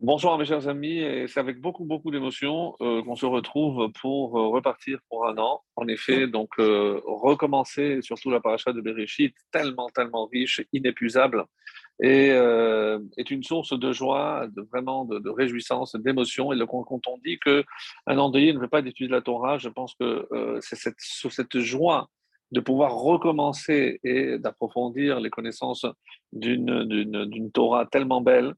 Bonsoir mes chers amis, et c'est avec beaucoup beaucoup d'émotion euh, qu'on se retrouve pour euh, repartir pour un an. En effet, donc euh, recommencer surtout la paracha de Bereshit, tellement tellement riche, inépuisable, et est une source de joie, de vraiment de, réjouissance, d'émotion. Et quand on dit que un endeuillé ne veut pas d'étudier la Torah, je pense que c'est cette, cette joie de pouvoir recommencer et d'approfondir les connaissances d'une, Torah tellement belle,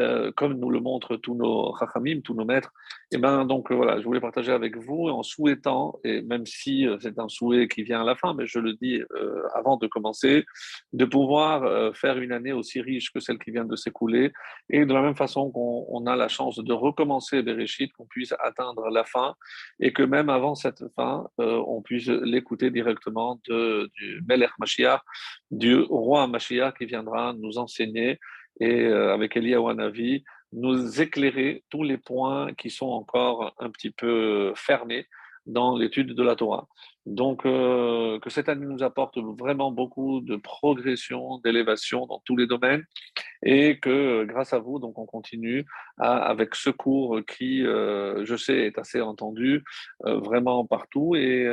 euh, comme nous le montrent tous nos rachamim, tous nos maîtres. Et ben donc euh, voilà, je voulais partager avec vous en souhaitant, et même si euh, c'est un souhait qui vient à la fin, mais je le dis avant de commencer, de pouvoir faire une année aussi riche que celle qui vient de s'écouler, et de la même façon qu'on on a la chance de recommencer Bereshit, qu'on puisse atteindre la fin, et que même avant cette fin, on puisse l'écouter directement de, du Melech Mashiach, du roi Mashiach qui viendra nous enseigner et euh, avec Eliyahu Hanavi, nous éclairer tous les points qui sont encore un petit peu fermés dans l'étude de la Torah. Donc, euh, que cette année nous apporte vraiment beaucoup de progression, d'élévation dans tous les domaines, et que grâce à vous, donc, on continue avec ce cours qui, euh, je sais, est assez entendu vraiment partout. Et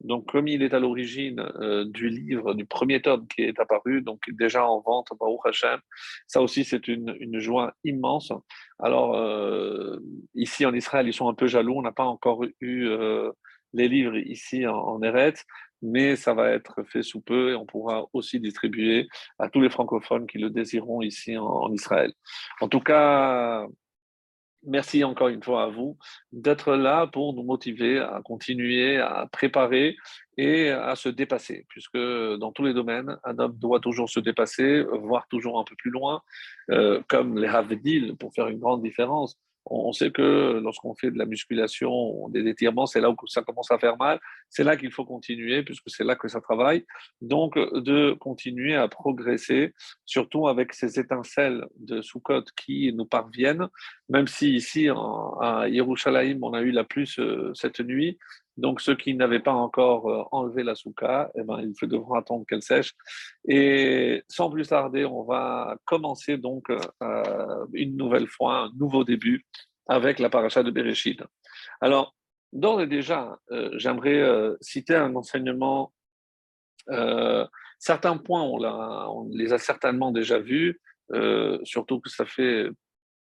donc, comme il est à l'origine euh, du livre, du premier tome qui est apparu, donc déjà en vente, Baruch Hashem, ça aussi, c'est une, une joie immense. Alors, euh, ici en Israël, ils sont un peu jaloux. On n'a pas encore eu euh, les livres ici en, en Eretz, mais ça va être fait sous peu et on pourra aussi distribuer à tous les francophones qui le désireront ici en, en Israël. En tout cas, Merci encore une fois à vous d'être là pour nous motiver à continuer à préparer et à se dépasser, puisque dans tous les domaines, un homme doit toujours se dépasser, voir toujours un peu plus loin, euh, comme les Havdil, pour faire une grande différence. On sait que lorsqu'on fait de la musculation, des étirements, c'est là où ça commence à faire mal. C'est là qu'il faut continuer, puisque c'est là que ça travaille. Donc, de continuer à progresser, surtout avec ces étincelles de Sukkot qui nous parviennent même si ici en, à Yerushalayim, on a eu la pluie ce- cette nuit, donc ceux qui n'avaient pas encore euh, enlevé la souka, eh ben, ils devront attendre qu'elle sèche. Et sans plus tarder, on va commencer donc euh, une nouvelle fois, un nouveau début avec la paracha de Bereshit. Alors, d'ores et déjà, euh, j'aimerais euh, citer un enseignement. euh, certains points, on, on les a certainement déjà vus, euh, surtout que ça fait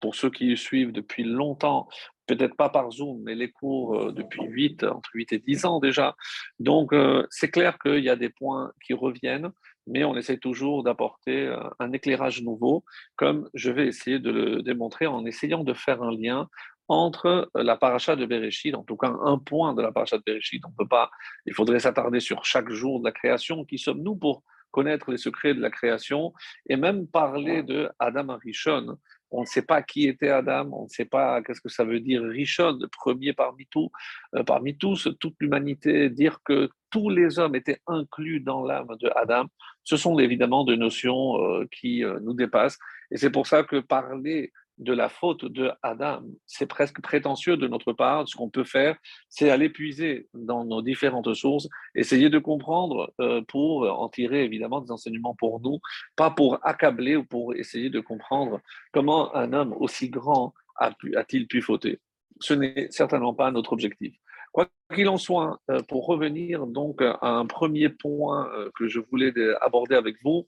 pour ceux qui suivent depuis longtemps, peut-être pas par Zoom, mais les cours euh, depuis 8, entre 8 et 10 ans déjà. Donc, euh, c'est clair qu'il y a des points qui reviennent, mais on essaie toujours d'apporter euh, un éclairage nouveau, comme je vais essayer de le démontrer en essayant de faire un lien entre la paracha de Bereshit, en tout cas un point de la paracha de Bereshit. On peut pas, il faudrait s'attarder sur chaque jour de la création. Qui sommes-nous pour connaître les secrets de la création et même parler de Adam Arishon, on ne sait pas qui était Adam, on ne sait pas qu'est-ce que ça veut dire Rishon, le premier parmi tous, euh, parmi tous, toute l'humanité, dire que tous les hommes étaient inclus dans l'âme de Adam, ce sont évidemment des notions euh, qui euh, nous dépassent. Et c'est pour ça que parler de la faute de Adam, c'est presque prétentieux de notre part. Ce qu'on peut faire, c'est aller puiser dans nos différentes sources, essayer de comprendre euh, pour en tirer évidemment des enseignements pour nous, pas pour accabler ou pour essayer de comprendre Comment un homme aussi grand a-t-il pu fauter Ce n'est certainement pas notre objectif. Quoi qu'il en soit, euh, pour revenir donc à un premier point euh, que je voulais de- aborder avec vous,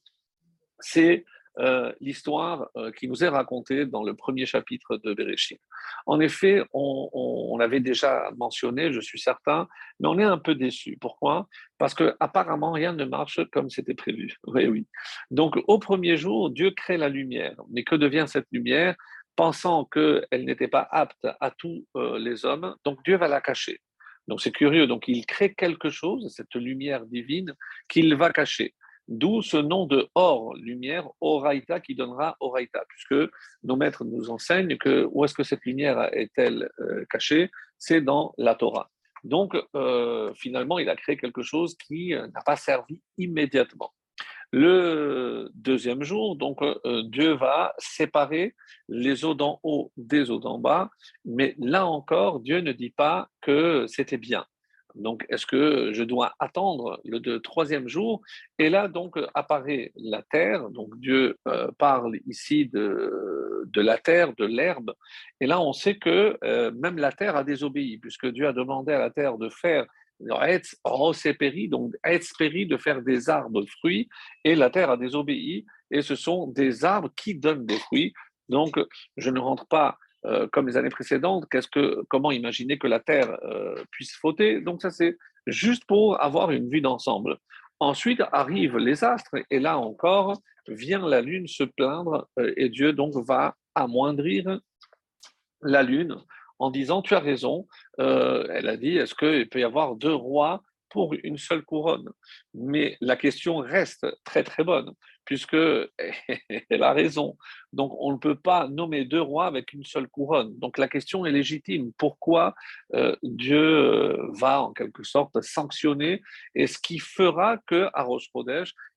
c'est euh, l'histoire euh, qui nous est racontée dans le premier chapitre de Bereshit. En effet, on, l'avait déjà mentionné, je suis certain, mais on est un peu déçu. Pourquoi? Parce que apparemment rien ne marche comme c'était prévu. Oui, oui. Donc, au premier jour, Dieu crée la lumière. Mais que devient cette lumière? Pensant qu'elle n'était pas apte à tous euh, les hommes, donc Dieu va la cacher. Donc, c'est curieux. Donc, il crée quelque chose, cette lumière divine, qu'il va cacher. D'où ce nom de Or, lumière, Oraita, qui donnera Oraita, puisque nos maîtres nous enseignent que où est-ce que cette lumière est-elle euh, cachée? C'est dans la Torah. Donc, euh, finalement, il a créé quelque chose qui euh, n'a pas servi immédiatement. Le deuxième jour, donc Dieu va séparer les eaux d'en haut des eaux d'en bas, mais là encore, Dieu ne dit pas que c'était bien. Donc, est-ce que je dois attendre le troisième jour? Et là, donc, apparaît la terre. Donc, Dieu euh, parle ici de, de la terre, de l'herbe. Et là, on sait que euh, même la terre a désobéi, puisque Dieu a demandé à la terre de faire donc de faire des arbres fruits, et la terre a désobéi, et ce sont des arbres qui donnent des fruits. Donc, je ne rentre pas euh, comme les années précédentes, qu'est-ce que, comment imaginer que la terre euh, puisse fauter Donc, ça, c'est juste pour avoir une vue d'ensemble. Ensuite arrivent les astres, et là encore, vient la lune se plaindre, euh, et Dieu donc va amoindrir la lune en disant Tu as raison. Elle a dit Est-ce qu'il peut y avoir deux rois pour une seule couronne? Mais la question reste très très bonne, puisque elle a raison. Donc on ne peut pas nommer deux rois avec une seule couronne. Donc la question est légitime. Pourquoi euh, Dieu euh, va en quelque sorte sanctionner et ce qui fera que à Rosh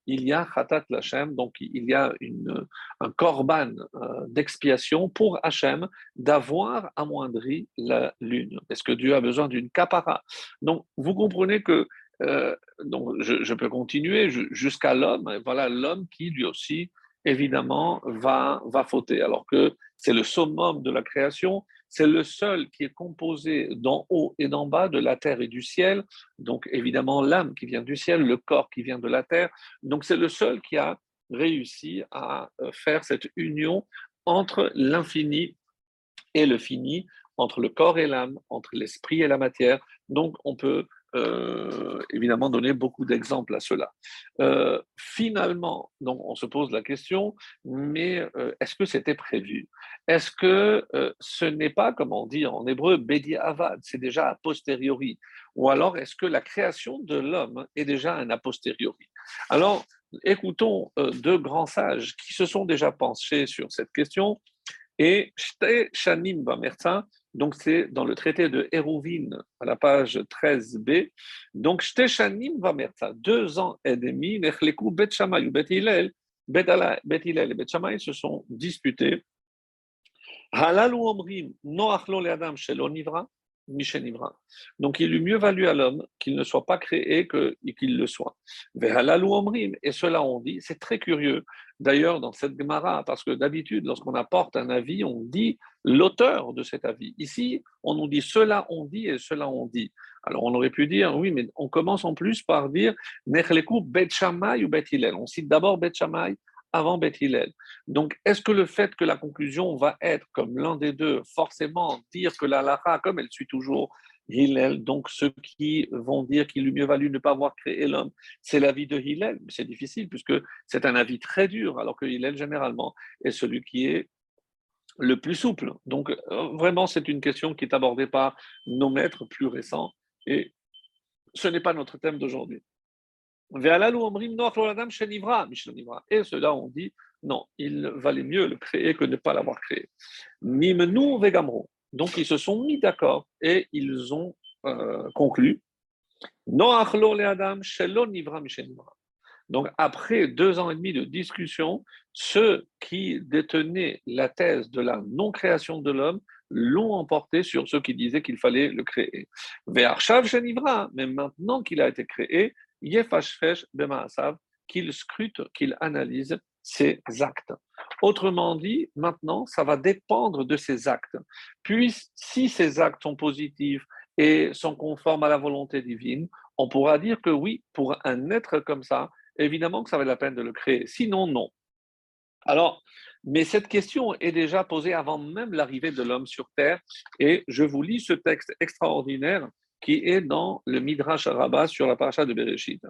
il y a Khatat Lachem, donc il y a une, un korban euh, d'expiation pour Hachem d'avoir amoindri la lune? Est-ce que Dieu a besoin d'une capara? Donc vous comprenez que euh, donc je, peux continuer jusqu'à l'homme. Voilà l'homme qui lui aussi évidemment va va fauter, alors que c'est le summum de la création. C'est le seul qui est composé d'en haut et d'en bas, de la terre et du ciel. Donc évidemment l'âme qui vient du ciel, le corps qui vient de la terre. Donc c'est le seul qui a réussi à euh, faire cette union entre l'infini et le fini, entre le corps et l'âme, entre l'esprit et la matière. Donc on peut euh, évidemment donner beaucoup d'exemples à cela. Euh, finalement, donc on se pose la question, mais euh, est-ce que c'était prévu? Est-ce que ce n'est pas, comme on dit en hébreu, Bedi Avad, c'est déjà a posteriori? Ou alors est-ce que la création de l'homme est déjà un a posteriori? Alors, écoutons deux grands sages qui se sont déjà penchés sur cette question. Et Shanim Bamertin donc, c'est dans le traité de Hérouvine, à la page 13b. Donc, Shteshanim Vamerta, deux ans et demi, Nechleku Bet Shammai ou Bet Hillel, et Bet se sont disputés. Halal ou Omrim, Noachlo le Adam Shelo Nivra, donc, il eût mieux valu à l'homme qu'il ne soit pas créé que qu'il le soit. Et cela, on dit, c'est très curieux. D'ailleurs, dans cette Gemara, parce que d'habitude, lorsqu'on apporte un avis, on dit l'auteur de cet avis. Ici, on nous dit cela, on dit et cela, on dit. Alors, on aurait pu dire, oui, mais on commence en plus par dire Nechleku Bet ou Bet On cite d'abord Bet avant Beth Hillel. Donc, est-ce que le fait que la conclusion va être, comme l'un des deux, forcément dire que la Lara, comme elle suit toujours Hillel, donc ceux qui vont dire qu'il mieux valu ne pas avoir créé l'homme, c'est l'avis de Hillel, c'est difficile puisque c'est un avis très dur, alors que Hillel, généralement, est celui qui est le plus souple. Donc, euh, vraiment, c'est une question qui est abordée par nos maîtres plus récents et ce n'est pas notre thème d'aujourd'hui. Et cela, on dit, non, il valait mieux le créer que ne pas l'avoir créé. Donc, ils se sont mis d'accord et ils ont euh, conclu. Donc, après deux ans et demi de discussion, ceux qui détenaient la thèse de la non-création de l'homme l'ont emporté sur ceux qui disaient qu'il fallait le créer. Mais maintenant qu'il a été créé, qu'il scrute, qu'il analyse ses actes. Autrement dit, maintenant, ça va dépendre de ses actes. Puis, si ces actes sont positifs et sont conformes à la volonté divine, on pourra dire que oui, pour un être comme ça, évidemment que ça vaut la peine de le créer. Sinon, non. Alors, mais cette question est déjà posée avant même l'arrivée de l'homme sur Terre. Et je vous lis ce texte extraordinaire qui est dans le Midrash Rabbah sur la paracha de Bereshit.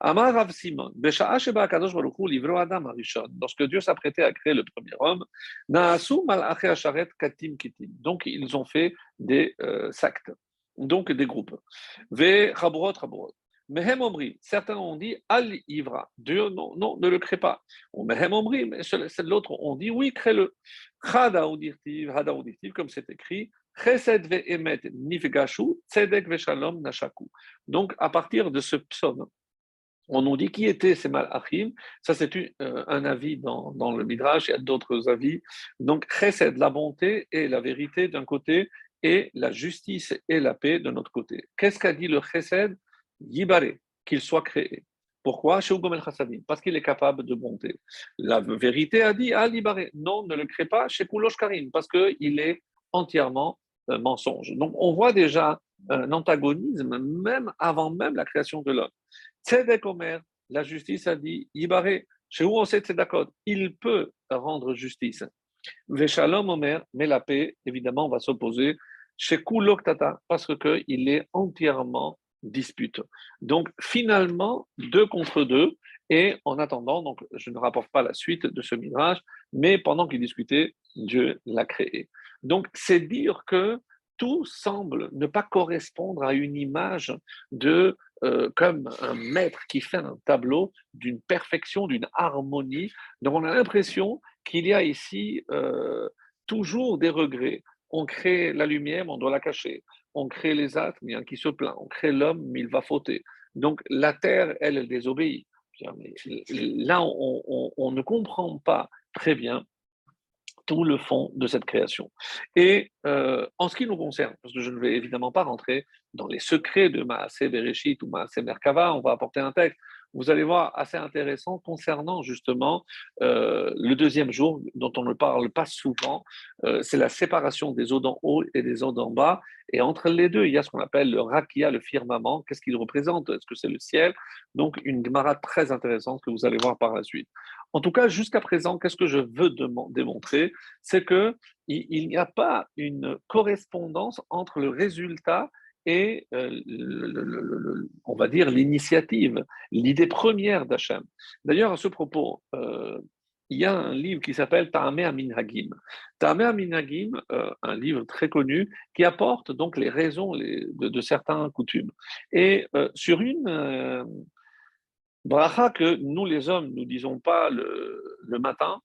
Amar Rav Simon, livro Adam Arishon, lorsque Dieu s'apprêtait à créer le premier homme, Naasu Malaché Asharet Katim Kitim. Donc ils ont fait des euh, sectes, donc des groupes. Ve Chabrot Chabrot. Mehem Omri, certains ont dit Al Ivra, Dieu non, non, ne le crée pas. Ou Mehem Omri, mais l'autre ont dit oui, crée-le. Hada Udirtiv, Hada comme c'est écrit, Donc, à partir de ce psaume, on nous dit qui étaient ces malachim. Ça, c'est euh, un avis dans, le Midrash, il y a d'autres avis. Donc, chesed, la bonté et la vérité d'un côté, et la justice et la paix de notre côté. Qu'est-ce qu'a dit le chesed? Yibare, qu'il soit créé. Pourquoi? Parce qu'il est capable de monter. La vérité a dit à Non, ne le crée pas chez Koulosh Karim, parce qu'il est entièrement mensonge. Donc on voit déjà un antagonisme même avant même la création de l'homme. Tzedek Omer, la justice a dit chez où on sait Tzedakot, il peut rendre justice. Veshalom Omer, mais la paix, évidemment, va s'opposer chez Tata, parce qu'il est entièrement dispute. Donc finalement, deux contre deux, et en attendant, donc je ne rapporte pas la suite de ce mirage, mais pendant qu'il discutait, Dieu l'a créé. Donc c'est dire que tout semble ne pas correspondre à une image de euh, comme un maître qui fait un tableau d'une perfection, d'une harmonie. Donc on a l'impression qu'il y a ici euh, toujours des regrets. On crée la lumière, mais on doit la cacher on crée les êtres, mais il y a un qui se plaint. On crée l'homme, mais il va fauter. Donc la terre, elle, elle désobéit. Là, on, ne comprend pas très bien tout le fond de cette création. Et euh, en ce qui nous concerne, parce que je ne vais évidemment pas rentrer dans les secrets de Maasé Bereshit ou Maasé Merkava, on va apporter un texte vous allez voir, assez intéressant concernant justement euh, le deuxième jour, dont on ne parle pas souvent, euh, c'est la séparation des eaux d'en haut et des eaux d'en bas. Et entre les deux, il y a ce qu'on appelle le rakia, le firmament. Qu'est-ce qu'il représente? Est-ce que c'est le ciel? Donc, une démarrade très intéressante que vous allez voir par la suite. En tout cas, jusqu'à présent, qu'est-ce que je veux démontrer? C'est qu'il n'y a pas une correspondance entre le résultat et euh, on va dire l'initiative, l'idée première d'Hachem. D'ailleurs, à ce propos, euh, il y a un livre qui s'appelle Ta'ameh Aminhagim. Ta'ameh Aminhagim, euh, un livre très connu, qui apporte donc les raisons de, certains coutumes. Et sur une bracha que nous les hommes, nous disons pas le matin,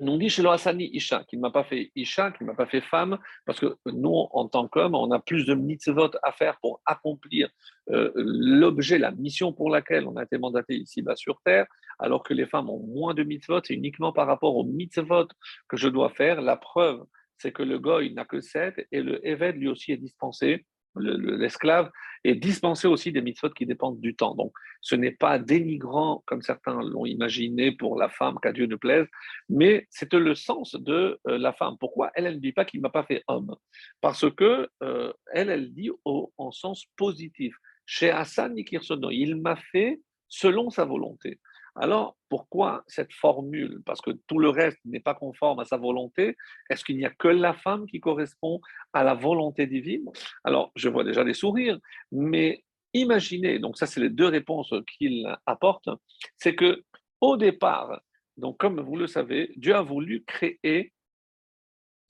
nous dit chez Hassani Isha, qui ne m'a pas fait Isha, qui ne m'a pas fait femme, parce que nous, en tant qu'hommes, on a plus de mitzvot à faire pour accomplir euh, l'objet, la mission pour laquelle on a été mandaté ici-bas sur Terre, alors que les femmes ont moins de mitzvot, c'est uniquement par rapport aux mitzvot que je dois faire. La preuve, c'est que le goy n'a que sept et le Eved lui aussi est dispensé l'esclave est dispensé aussi des mitzvot qui dépendent du temps. Donc, ce n'est pas dénigrant, comme certains l'ont imaginé, pour la femme, qu'à Dieu ne plaise, mais c'est le sens de euh, la femme. Pourquoi Elle, elle ne dit pas qu'il ne m'a pas fait homme? Parce que euh, elle, elle dit en sens positif. Chez Hassan Nikirsono, il m'a fait selon sa volonté. Alors, pourquoi cette formule? Parce que tout le reste n'est pas conforme à sa volonté. Est-ce qu'il n'y a que la femme qui correspond à la volonté divine? Alors, je vois déjà des sourires, mais imaginez, donc ça c'est les deux réponses qu'il apporte, c'est que au départ, donc comme vous le savez, Dieu a voulu créer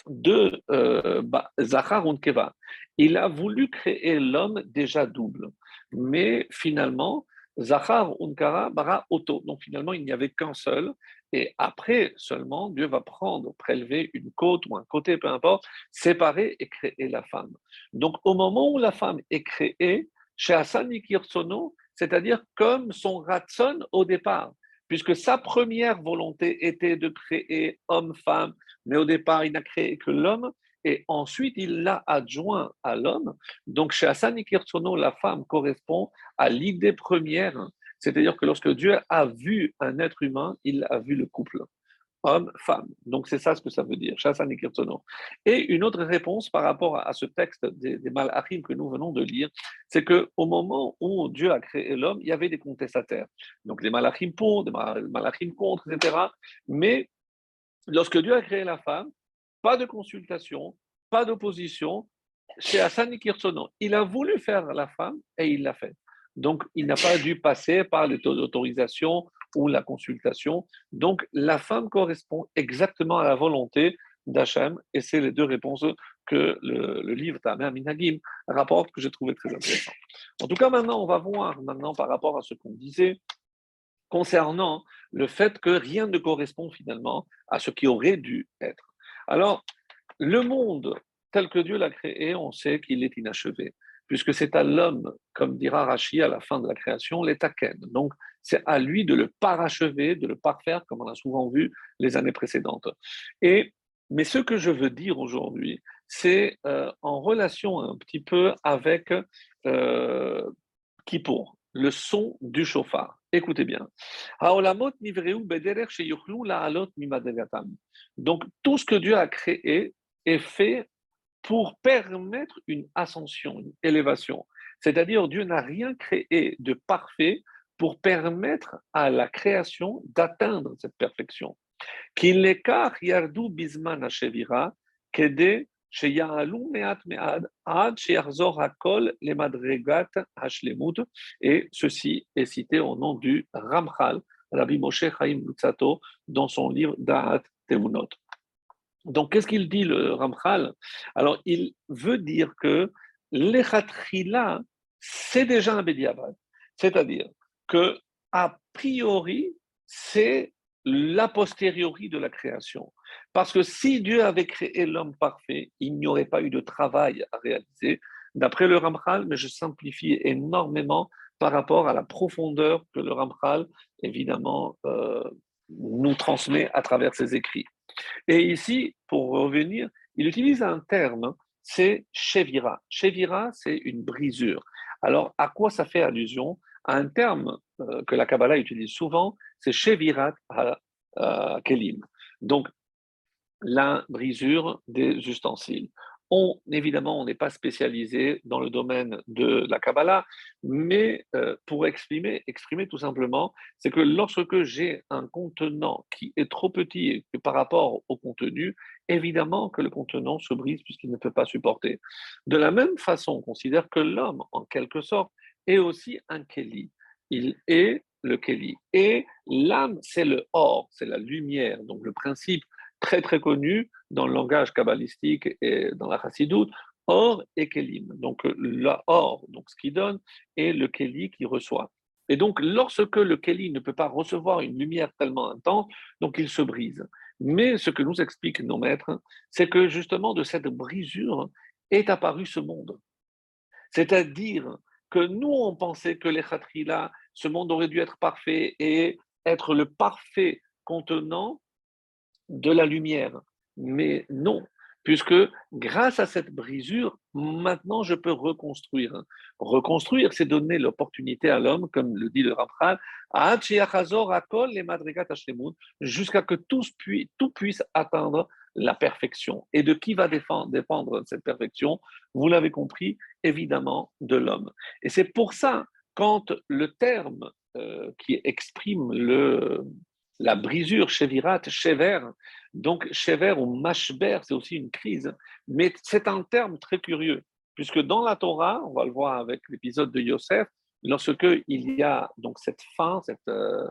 deux euh, et Keva. Il a voulu créer l'homme déjà double, mais finalement, Zachar Unkara Bara Oto. Donc finalement, il n'y avait qu'un seul. Et après seulement, Dieu va prendre, prélever une côte ou un côté, peu importe, séparer et créer la femme. Donc au moment où la femme est créée, chez Hassan Kirsono, c'est-à-dire comme son ratson au départ, puisque sa première volonté était de créer homme-femme, mais au départ, il n'a créé que l'homme, et ensuite il l'a adjoint à l'homme. Donc chez Hassan Kirsono, la femme correspond à l'idée première, c'est-à-dire que lorsque Dieu a vu un être humain, il a vu le couple. Homme-femme. Donc c'est ça ce que ça veut dire, Hassan Kirsono. Et une autre réponse par rapport à ce texte des, des Malachim que nous venons de lire, c'est qu'au moment où Dieu a créé l'homme, il y avait des contestataires. Donc des Malachim pour, des Malachim contre, etc. Mais lorsque Dieu a créé la femme, pas de consultation, pas d'opposition. Chez Hassan Kirsono, il a voulu faire la femme et il l'a fait. Donc, il n'a pas dû passer par l'autorisation ou la consultation. Donc, la femme correspond exactement à la volonté d'Hachem et c'est les deux réponses que le, livre Tamer Minagim rapporte que j'ai trouvé très intéressant. En tout cas, maintenant, on va voir maintenant par rapport à ce qu'on disait concernant le fait que rien ne correspond finalement à ce qui aurait dû être. Alors, le monde tel que Dieu l'a créé, on sait qu'il est inachevé, puisque c'est à l'homme, comme dira Rachi à la fin de la création, l'étaken. Donc, c'est à lui de le parachever, de le parfaire, comme on a souvent vu les années précédentes. Et, mais ce que je veux dire aujourd'hui, c'est euh, en relation un petit peu avec euh, Kippour. Le son du chauffard. Écoutez bien. Donc, tout ce que Dieu a créé est fait pour permettre une ascension, une élévation. C'est-à-dire, Dieu n'a rien créé de parfait pour permettre à la création d'atteindre cette perfection. Qu'il l'écart bisman et ceci est cité au nom du Ramchal, Rabbi Moshe Chaim Lutzato, dans son livre Da'at Tevunot. Donc, qu'est-ce qu'il dit le Ramchal? Alors, il veut dire que l'Echatrila, c'est déjà un Bediabad. C'est-à-dire que, a priori, c'est la posteriori de la création. Parce que si Dieu avait créé l'homme parfait, il n'y aurait pas eu de travail à réaliser, d'après le Ramchal, mais je simplifie énormément par rapport à la profondeur que le Ramchal, évidemment, euh, nous transmet à travers ses écrits. Et ici, pour revenir, il utilise un terme, c'est Shevira. Shevira, c'est une brisure. Alors, à quoi ça fait allusion? À un terme euh, que la Kabbalah utilise souvent, c'est Shevirat Kelim. Donc, la brisure des ustensiles. On, évidemment, on n'est pas spécialisé dans le domaine de la Kabbalah, mais euh, pour exprimer, exprimer tout simplement, c'est que lorsque j'ai un contenant qui est trop petit par rapport au contenu, évidemment que le contenant se brise puisqu'il ne peut pas supporter. De la même façon, on considère que l'homme, en quelque sorte, est aussi un Keli. Il est le Keli. Et l'âme, c'est le or, c'est la lumière. Donc le principe très très connu dans le langage kabbalistique et dans la chassidoute, or et kelim. Donc la or, donc ce qui donne, et le keli qui reçoit. Et donc lorsque le keli ne peut pas recevoir une lumière tellement intense, donc il se brise. Mais ce que nous expliquent nos maîtres, c'est que justement de cette brisure est apparu ce monde. C'est-à-dire que nous, on pensait que les khatrila, ce monde aurait dû être parfait et être le parfait contenant de la lumière. Mais non, puisque grâce à cette brisure, maintenant je peux reconstruire. Reconstruire, c'est donner l'opportunité à l'homme, comme le dit le Ramchal, jusqu'à que tout, puisse atteindre la perfection. Et de qui va dépendre cette perfection? Vous l'avez compris, évidemment, de l'homme. Et c'est pour ça, quand le terme euh, qui exprime le, la brisure, chevirat, chever. Donc, chever ou mashber, c'est aussi une crise. Mais c'est un terme très curieux, puisque dans la Torah, on va le voir avec l'épisode de Yosef, lorsque il y a donc cette faim, cette euh,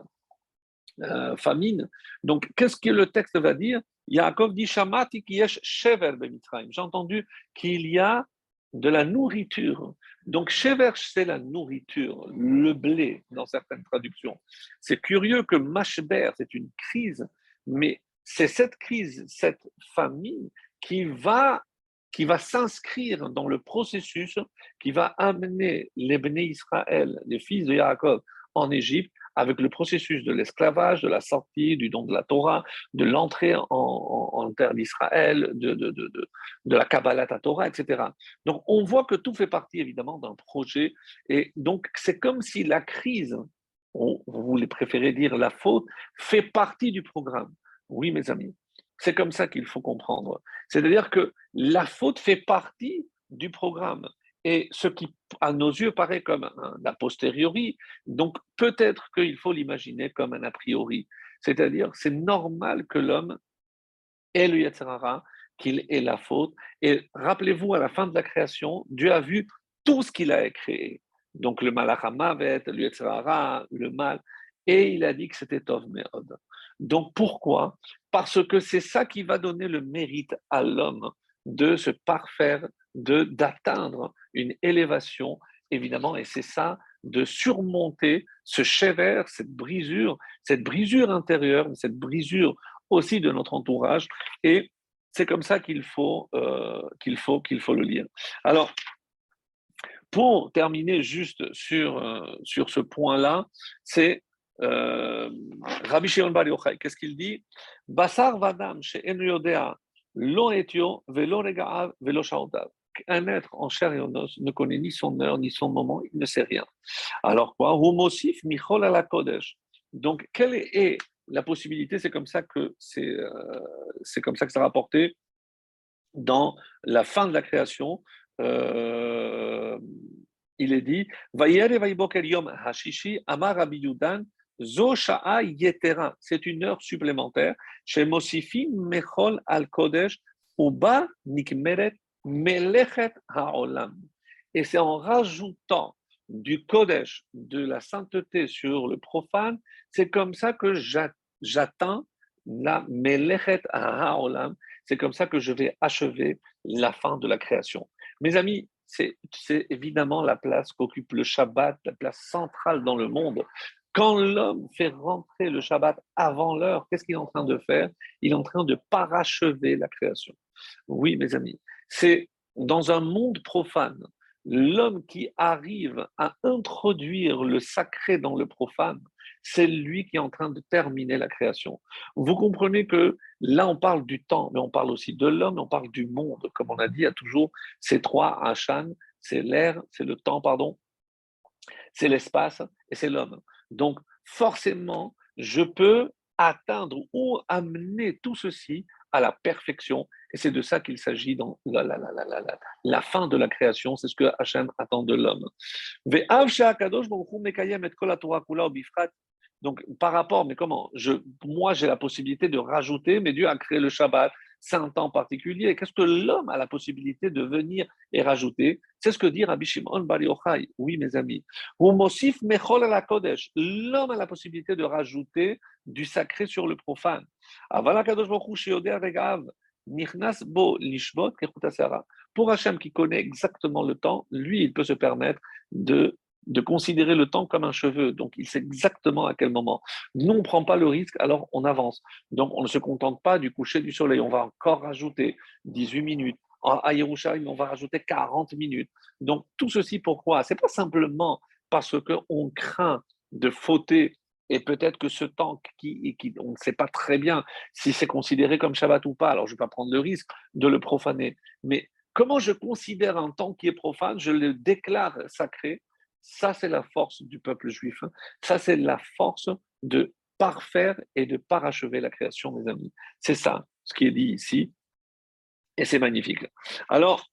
euh, famine. Donc, qu'est-ce que le texte va dire? Yaakov dit Shamati shever J'ai entendu qu'il y a de la nourriture. Donc, Shever, c'est la nourriture, le blé dans certaines traductions. C'est curieux que Mashber, c'est une crise, mais c'est cette crise, cette famine qui va, qui va s'inscrire dans le processus qui va amener les Bnei Israël, les fils de Yaakov, en Égypte, avec le processus de l'esclavage, de la sortie, du don de la Torah, de l'entrée en, terre d'Israël, de, de, de, de, la Kabbalah Torah, etc. Donc on voit que tout fait partie évidemment d'un projet. Et donc c'est comme si la crise, vous voulez préférer dire la faute, fait partie du programme. Oui, mes amis, c'est comme ça qu'il faut comprendre. C'est-à-dire que la faute fait partie du programme. Et ce qui, à nos yeux, paraît comme un a posteriori, donc peut-être qu'il faut l'imaginer comme un a priori. C'est-à-dire, c'est normal que l'homme ait le Yetzirara, qu'il ait la faute. Et rappelez-vous, à la fin de la création, Dieu a vu tout ce qu'il a créé. Donc le malachamavet, le Yetzirara, le mal. Et il a dit que c'était Tov Meod. Donc pourquoi? Parce que c'est ça qui va donner le mérite à l'homme de se parfaire, de d'atteindre une élévation, évidemment, et c'est ça, de surmonter ce chever, cette brisure, cette brisure intérieure, cette brisure aussi de notre entourage, et c'est comme ça qu'il faut, euh, qu'il faut, qu'il faut le lire. Alors, pour terminer juste sur, euh, sur ce point-là, c'est euh, Rabbi Shimon Bar Yochai, qu'est-ce qu'il dit? Basar vadam un être en chair et en os ne connaît ni son heure, ni son moment, il ne sait rien. Alors quoi? Humosif Michol la Kodesh. Donc, quelle est la possibilité? C'est comme ça que c'est euh, c'est comme ça que c'est rapporté dans la fin de la création. Euh, il est dit Hashishi Amar Yudan Zo Yetera. C'est une heure supplémentaire. Chez Mechol al Kodesh Uba Nikmeret Melechet Haolam. Et c'est en rajoutant du Kodesh, de la sainteté sur le profane, c'est comme ça que j'atteins la Melechet Haolam. C'est comme ça que je vais achever la fin de la création. Mes amis, c'est évidemment la place qu'occupe le Shabbat, la place centrale dans le monde. Quand l'homme fait rentrer le Shabbat avant l'heure, qu'est-ce qu'il est en train de faire? Il est en train de parachever la création. Oui, mes amis, c'est dans un monde profane, l'homme qui arrive à introduire le sacré dans le profane, c'est lui qui est en train de terminer la création. Vous comprenez que là, on parle du temps, mais on parle aussi de l'homme, on parle du monde. Comme on a dit, il y a toujours ces trois Hachan, c'est l'air, c'est le temps, pardon, c'est l'espace et c'est l'homme. Donc, forcément, je peux atteindre ou amener tout ceci à la perfection. Et c'est de ça qu'il s'agit dans la, la, la, la, fin de la création. C'est ce que Hachem attend de l'homme. Donc, par rapport, mais comment? Je, Moi, j'ai la possibilité de rajouter, mais Dieu a créé le Shabbat, un temps particulier. Qu'est-ce que l'homme a la possibilité de venir et rajouter? C'est ce que dit Rabbi Shimon Bar Yochai. Oui, mes amis. Mechol la Kodesh. L'homme a la possibilité de rajouter du sacré sur le profane. Pour Hachem qui connaît exactement le temps, lui, il peut se permettre de de considérer le temps comme un cheveu. Donc, il sait exactement à quel moment. Nous, on ne prend pas le risque, alors on avance. Donc, on ne se contente pas du coucher du soleil. On va encore rajouter 18 minutes. À Yerushalayim, on va rajouter 40 minutes. Donc, tout ceci, pourquoi? C'est pas simplement parce qu'on craint de fauter et peut-être que ce temps, qui, qui, on ne sait pas très bien si c'est considéré comme Shabbat ou pas, alors je ne vais pas prendre le risque de le profaner. Mais comment je considère un temps qui est profane? Je le déclare sacré ça, c'est la force du peuple juif. Ça, c'est la force de parfaire et de parachever la création, mes amis. C'est ça, ce qui est dit ici. Et c'est magnifique. Alors,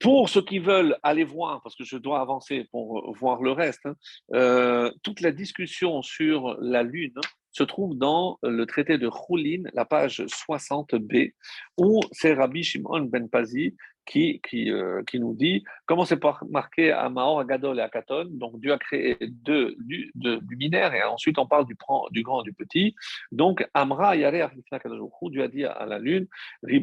pour ceux qui veulent aller voir, parce que je dois avancer pour voir le reste, hein, euh, toute la discussion sur la Lune se trouve dans le traité de Choulin, la page 60b, où c'est Rabbi Shimon Ben Pazi qui, qui, euh, qui nous dit comment c'est marqué à Maor, à Gadol et à Katon. Donc Dieu a créé deux, luminaires et ensuite on parle du, grand et du petit. Donc Amra Yare Dieu a dit à la lune Donc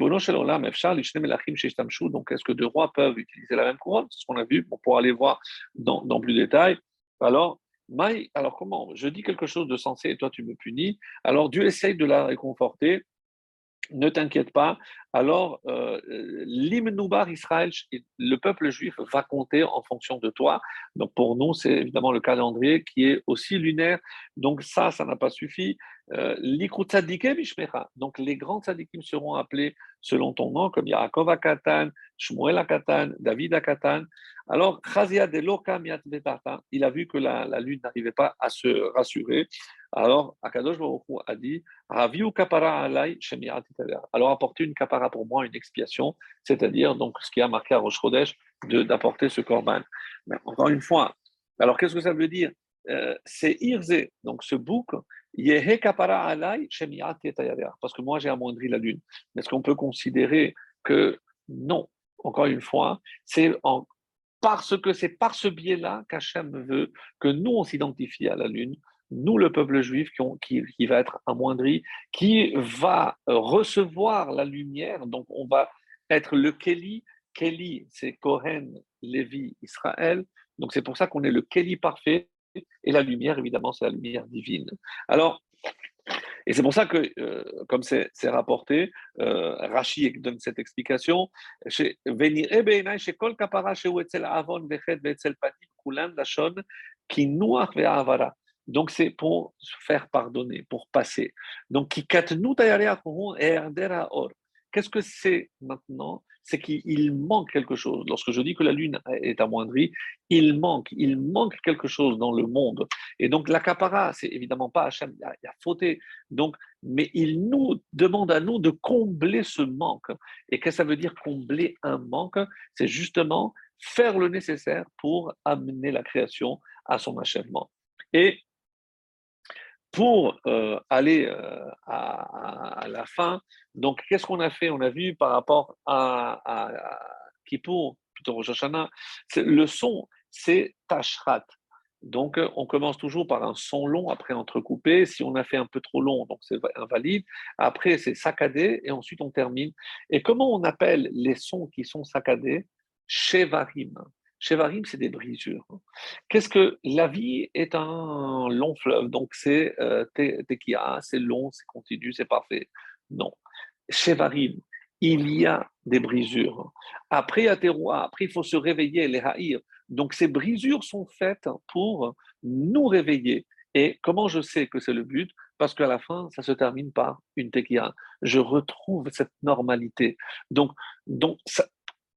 est-ce que deux rois peuvent utiliser la même couronne? C'est ce qu'on a vu pour aller voir dans, dans plus de détails. Alors, Maï, alors comment? Je dis quelque chose de sensé et toi tu me punis. Alors Dieu essaye de la réconforter ne t'inquiète pas. Alors, euh, l'Imnoubar Israël, le peuple juif va compter en fonction de toi. Donc, pour nous, c'est évidemment le calendrier qui est aussi lunaire. Donc, ça, ça n'a pas suffi. Euh, donc, les grands tzadikim seront appelés selon ton nom, comme Yaakov Akatan, Shmuel Akatan, David Akatan. Alors, il a vu que la, la lune n'arrivait pas à se rassurer. Alors, Akadosh a dit kapara alay Alors, apportez une kapara pour moi, une expiation, c'est-à-dire donc ce qui a marqué à Rosh d'apporter ce korban. Mais encore une fois, alors qu'est-ce que ça veut dire? Euh, C'est irze, donc ce bouc, yehe kapara alay parce que moi j'ai amoindri la lune. Est-ce qu'on peut considérer que non? Encore une fois, c'est en parce que c'est par ce biais-là qu'Hachem veut que nous, on s'identifie à la Lune, nous, le peuple juif, qui, va être amoindri, qui va recevoir la lumière. Donc, on va être le Kéli. Kéli, c'est Kohen, Lévi, Israël. Donc, c'est pour ça qu'on est le Kéli parfait. Et la lumière, évidemment, c'est la lumière divine. Alors, et c'est pour ça que, euh, comme c'est rapporté, euh, Rashi donne cette explication. Donc, c'est pour faire pardonner, pour passer. Donc, Qu'est-ce que c'est maintenant c'est qu'il manque quelque chose. Lorsque je dis que la lune est amoindrie, il manque, il manque quelque chose dans le monde. Et donc l'accaparat, c'est évidemment pas Hachem, il y, a, fauté. Donc, mais il nous demande à nous de combler ce manque. Et qu'est-ce que ça veut dire combler un manque? C'est justement faire le nécessaire pour amener la création à son achèvement. Et pour euh, aller euh, à, la fin, donc qu'est-ce qu'on a fait? On a vu par rapport à, à, plutôt Rosh Hashanah, le son, c'est Tashrat. Donc, on commence toujours par un son long, après entrecoupé. Si on a fait un peu trop long, donc c'est invalide. Après, c'est saccadé, et ensuite on termine. Et comment on appelle les sons qui sont saccadés? Shevarim. Shevarim, c'est des brisures. Qu'est-ce que la vie est un long fleuve, donc c'est euh, tekia, c'est long, c'est continu, c'est parfait. Non. Shevarim, il y a des brisures. Après, à après, il faut se réveiller, les haïr. Donc, ces brisures sont faites pour nous réveiller. Et comment je sais que c'est le but? Parce qu'à la fin, ça se termine par une tekia. Je retrouve cette normalité. Donc, donc ça,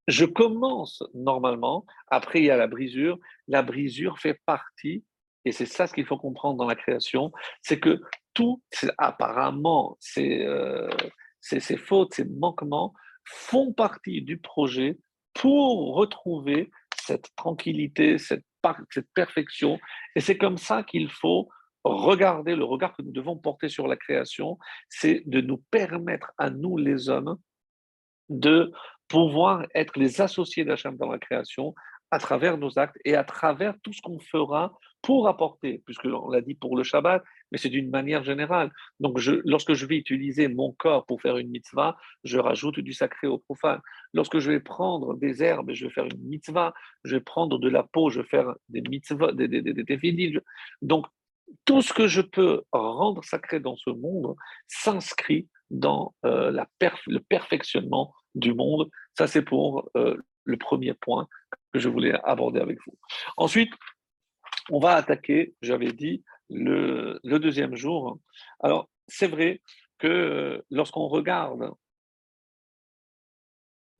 je commence normalement, après il y a la brisure. La brisure fait partie, et c'est ça ce qu'il faut comprendre dans la création, c'est que tout, apparemment, euh, ces, ces, fautes, ces manquements font partie du projet pour retrouver cette tranquillité, cette, cette perfection. Et c'est comme ça qu'il faut regarder, le regard que nous devons porter sur la création, c'est de nous permettre à nous les hommes de pouvoir être les associés d'Hachem dans la création à travers nos actes et à travers tout ce qu'on fera pour apporter, puisque on l'a dit pour le Shabbat, mais c'est d'une manière générale. Donc, lorsque je vais utiliser mon corps pour faire une mitzvah, je rajoute du sacré au profane. Lorsque je vais prendre des herbes je vais faire une mitzvah, je vais prendre de la peau, je vais faire des mitzvahs, des, des, des, Donc, tout ce que je peux rendre sacré dans ce monde s'inscrit dans euh, la le perfectionnement du monde. Ça, c'est pour euh, le premier point que je voulais aborder avec vous. Ensuite, on va attaquer, j'avais dit, le, deuxième jour. Alors, c'est vrai que euh, lorsqu'on regarde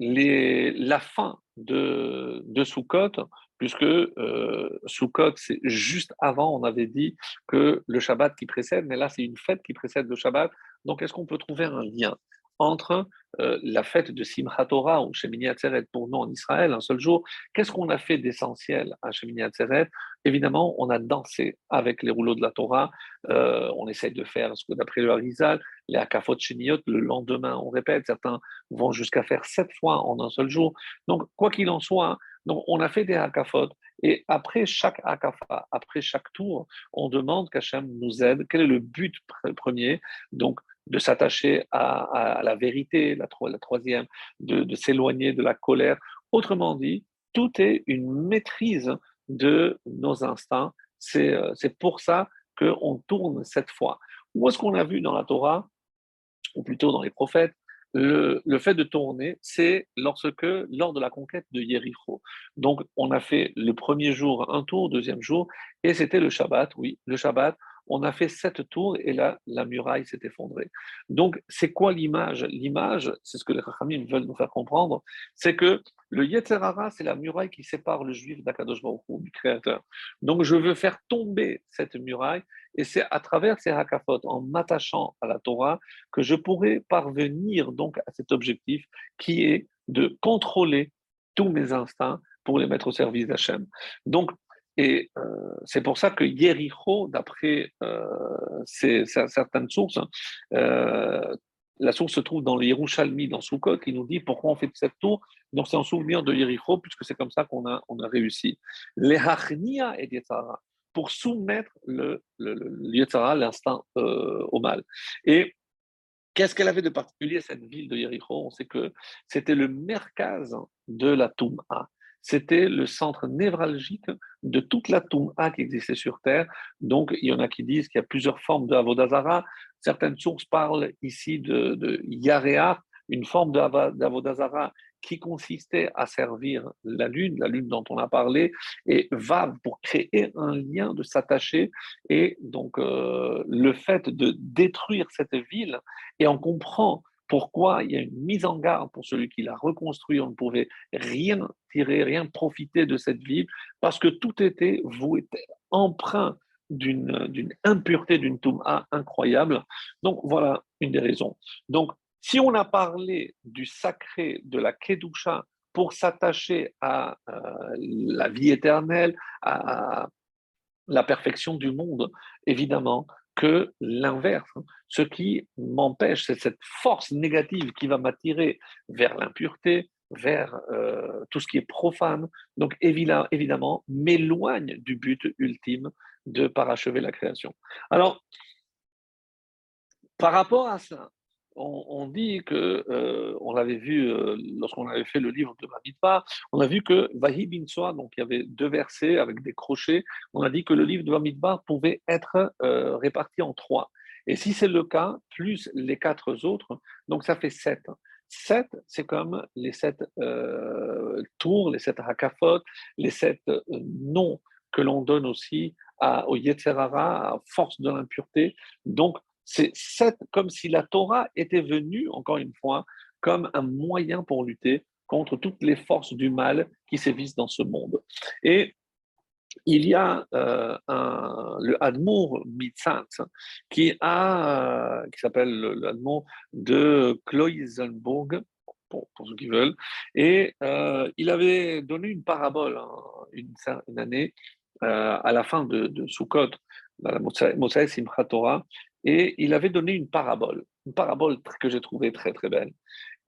la fin de, de Sukkot, puisque euh, Sukkot, c'est juste avant, on avait dit que le Shabbat qui précède, mais là, c'est une fête qui précède le Shabbat. Donc, est-ce qu'on peut trouver un lien entre euh, la fête de Simchat Torah ou Shemini Atzeret pour nous en Israël, un seul jour. Qu'est-ce qu'on a fait d'essentiel à Shemini Atzeret Évidemment, on a dansé avec les rouleaux de la Torah. Euh, on essaye de faire ce que d'après le Harizal, les Akafot Shemiyot, le lendemain, on répète, certains vont jusqu'à faire sept fois en un seul jour. Donc, quoi qu'il en soit, on a fait des Akafot. Et après chaque Akafa, après chaque tour, on demande qu'Hachem nous aide. Quel est le but premier? Donc, de s'attacher à, la vérité, la, troisième, de, s'éloigner de la colère. Autrement dit, tout est une maîtrise de nos instincts. C'est euh, pour ça qu'on tourne cette fois. Où est-ce qu'on a vu dans la Torah, ou plutôt dans les prophètes, le, le, fait de tourner, c'est lorsque, lors de la conquête de Yericho. Donc, on a fait le premier jour un tour, deuxième jour, et c'était le Shabbat, oui, le Shabbat, on a fait sept tours et là, la muraille s'est effondrée. Donc, c'est quoi l'image? L'image, c'est ce que les Rachamim veulent nous faire comprendre, c'est que le Yetzerara, c'est la muraille qui sépare le juif d'Akadosh Baruch du Créateur. Donc, je veux faire tomber cette muraille et c'est à travers ces hakafot, en m'attachant à la Torah, que je pourrai parvenir donc à cet objectif qui est de contrôler tous mes instincts pour les mettre au service d'Hachem. Donc, et euh, c'est pour ça que Yericho, d'après euh, certaines sources, euh, la source se trouve dans le Yerushalmi, dans Sukkot, qui nous dit pourquoi on fait cette tour. Donc c'est en souvenir de Yericho, puisque c'est comme ça qu'on a, réussi. Les Hachnia et Yetzara, pour soumettre le, le, le l'instinct au mal. Et Qu'est-ce qu'elle avait de particulier, cette ville de Yericho On sait que c'était le merkaz de la Touma c'était le centre névralgique de toute la Touma qui existait sur Terre. Donc, il y en a qui disent qu'il y a plusieurs formes de Avodazara. Certaines sources parlent ici de, de une forme d'Avodazara qui consistait à servir la lune, la lune dont on a parlé, et va pour créer un lien, de s'attacher. Et donc, euh, le fait de détruire cette ville, et on comprend Pourquoi il y a une mise en garde pour celui qui l'a reconstruit On ne pouvait rien tirer, rien profiter de cette ville parce que tout était voué, emprunt d'une impureté, d'une touma incroyable. Donc voilà une des raisons. Donc si on a parlé du sacré de la Kedusha pour s'attacher à euh, la vie éternelle, à la perfection du monde, évidemment que l'inverse. Hein. Ce qui m'empêche, c'est cette force négative qui va m'attirer vers l'impureté, vers euh, tout ce qui est profane. Donc évidemment, m'éloigne du but ultime de parachever la création. Alors, par rapport à ça, on, dit que, euh, on l'avait vu euh, lorsqu'on avait fait le livre de Bamidbar, on a vu que Vahi bin donc il y avait deux versets avec des crochets, on a dit que le livre de Bamidbar pouvait être euh, réparti en trois. Et si c'est le cas, plus les quatre autres, donc ça fait sept. Sept, c'est comme les sept tours, les sept hakafot, les sept noms que l'on donne aussi au Yetzerara, à force de l'impureté. Donc, c'est comme si la Torah était venue, encore une fois, comme un moyen pour lutter contre toutes les forces du mal qui sévissent dans ce monde. Et il y a euh, le Admour Mitzant qui, a, qui s'appelle l'Admour de Kloisenburg, pour, pour, ceux qui veulent, et euh, il avait donné une parabole hein, une, année euh, à la fin de, de Sukkot, la Mosai Simchat Torah, et il avait donné une parabole, une parabole que j'ai trouvée très très belle,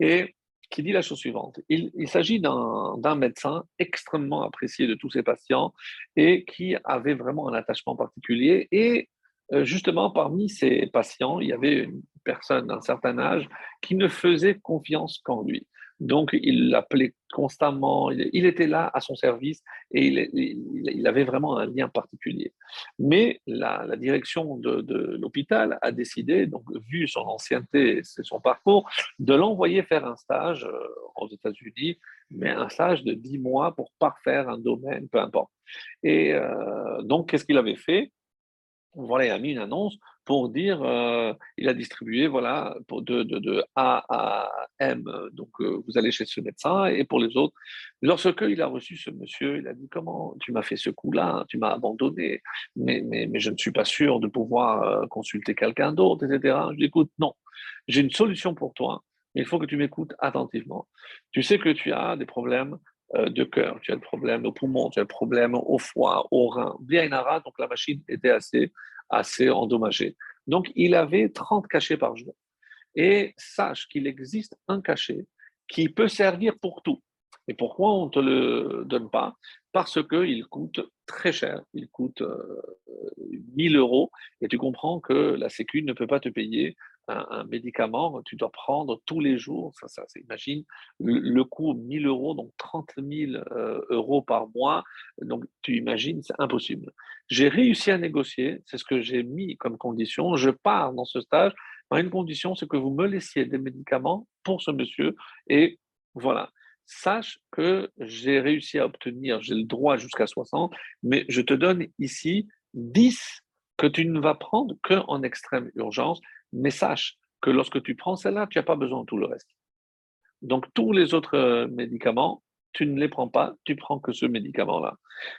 et qui dit la chose suivante. Il, s'agit d'un médecin extrêmement apprécié de tous ses patients et qui avait vraiment un attachement particulier. Et euh, justement, parmi ses patients, il y avait une personne d'un certain âge qui ne faisait confiance qu'en lui. Donc, il l'appelait constamment, il, était là à son service et il, avait vraiment un lien particulier. Mais la, direction de, l'hôpital a décidé, donc vu son ancienneté et son parcours, de l'envoyer faire un stage euh, aux États-Unis, mais un stage de 10 mois pour parfaire un domaine, peu importe. Et euh, donc, qu'est-ce qu'il avait fait? Voilà, il a mis une annonce pour dire, euh, il a distribué, voilà, pour de, de, A à M, donc euh, vous allez chez ce médecin, et pour les autres, lorsque il a reçu ce monsieur, il a dit, comment tu m'as fait ce coup-là, tu m'as abandonné, mais, mais, mais, je ne suis pas sûr de pouvoir euh, consulter quelqu'un d'autre, etc. Je dis, écoute, non, j'ai une solution pour toi, mais il faut que tu m'écoutes attentivement. Tu sais que tu as des problèmes de cœur, tu as le problème au poumon, tu as le problème au foie, au rein, bien donc la machine était assez, assez endommagée. Donc il avait 30 cachets par jour. Et sache qu'il existe un cachet qui peut servir pour tout. Et pourquoi on ne te le donne pas? Parce qu'il coûte très cher, il coûte 1000 euh, euros, et tu comprends que la Sécu ne peut pas te payer un, médicament, tu dois prendre tous les jours, ça, ça, imagine, le, coût 1000 euros, donc 30 000 euh, euros par mois, donc tu imagines, c'est impossible. J'ai réussi à négocier, c'est ce que j'ai mis comme condition, je pars dans ce stage, une condition, c'est que vous me laissiez des médicaments pour ce monsieur, et voilà. Sache que j'ai réussi à obtenir, j'ai le droit jusqu'à 60, mais je te donne ici 10 que tu ne vas prendre qu'en extrême urgence, mais sache que lorsque tu prends celle-là, tu n'as pas besoin de tout le reste. Donc tous les autres euh, médicaments, tu ne les prends pas, tu prends que ce médicament-là.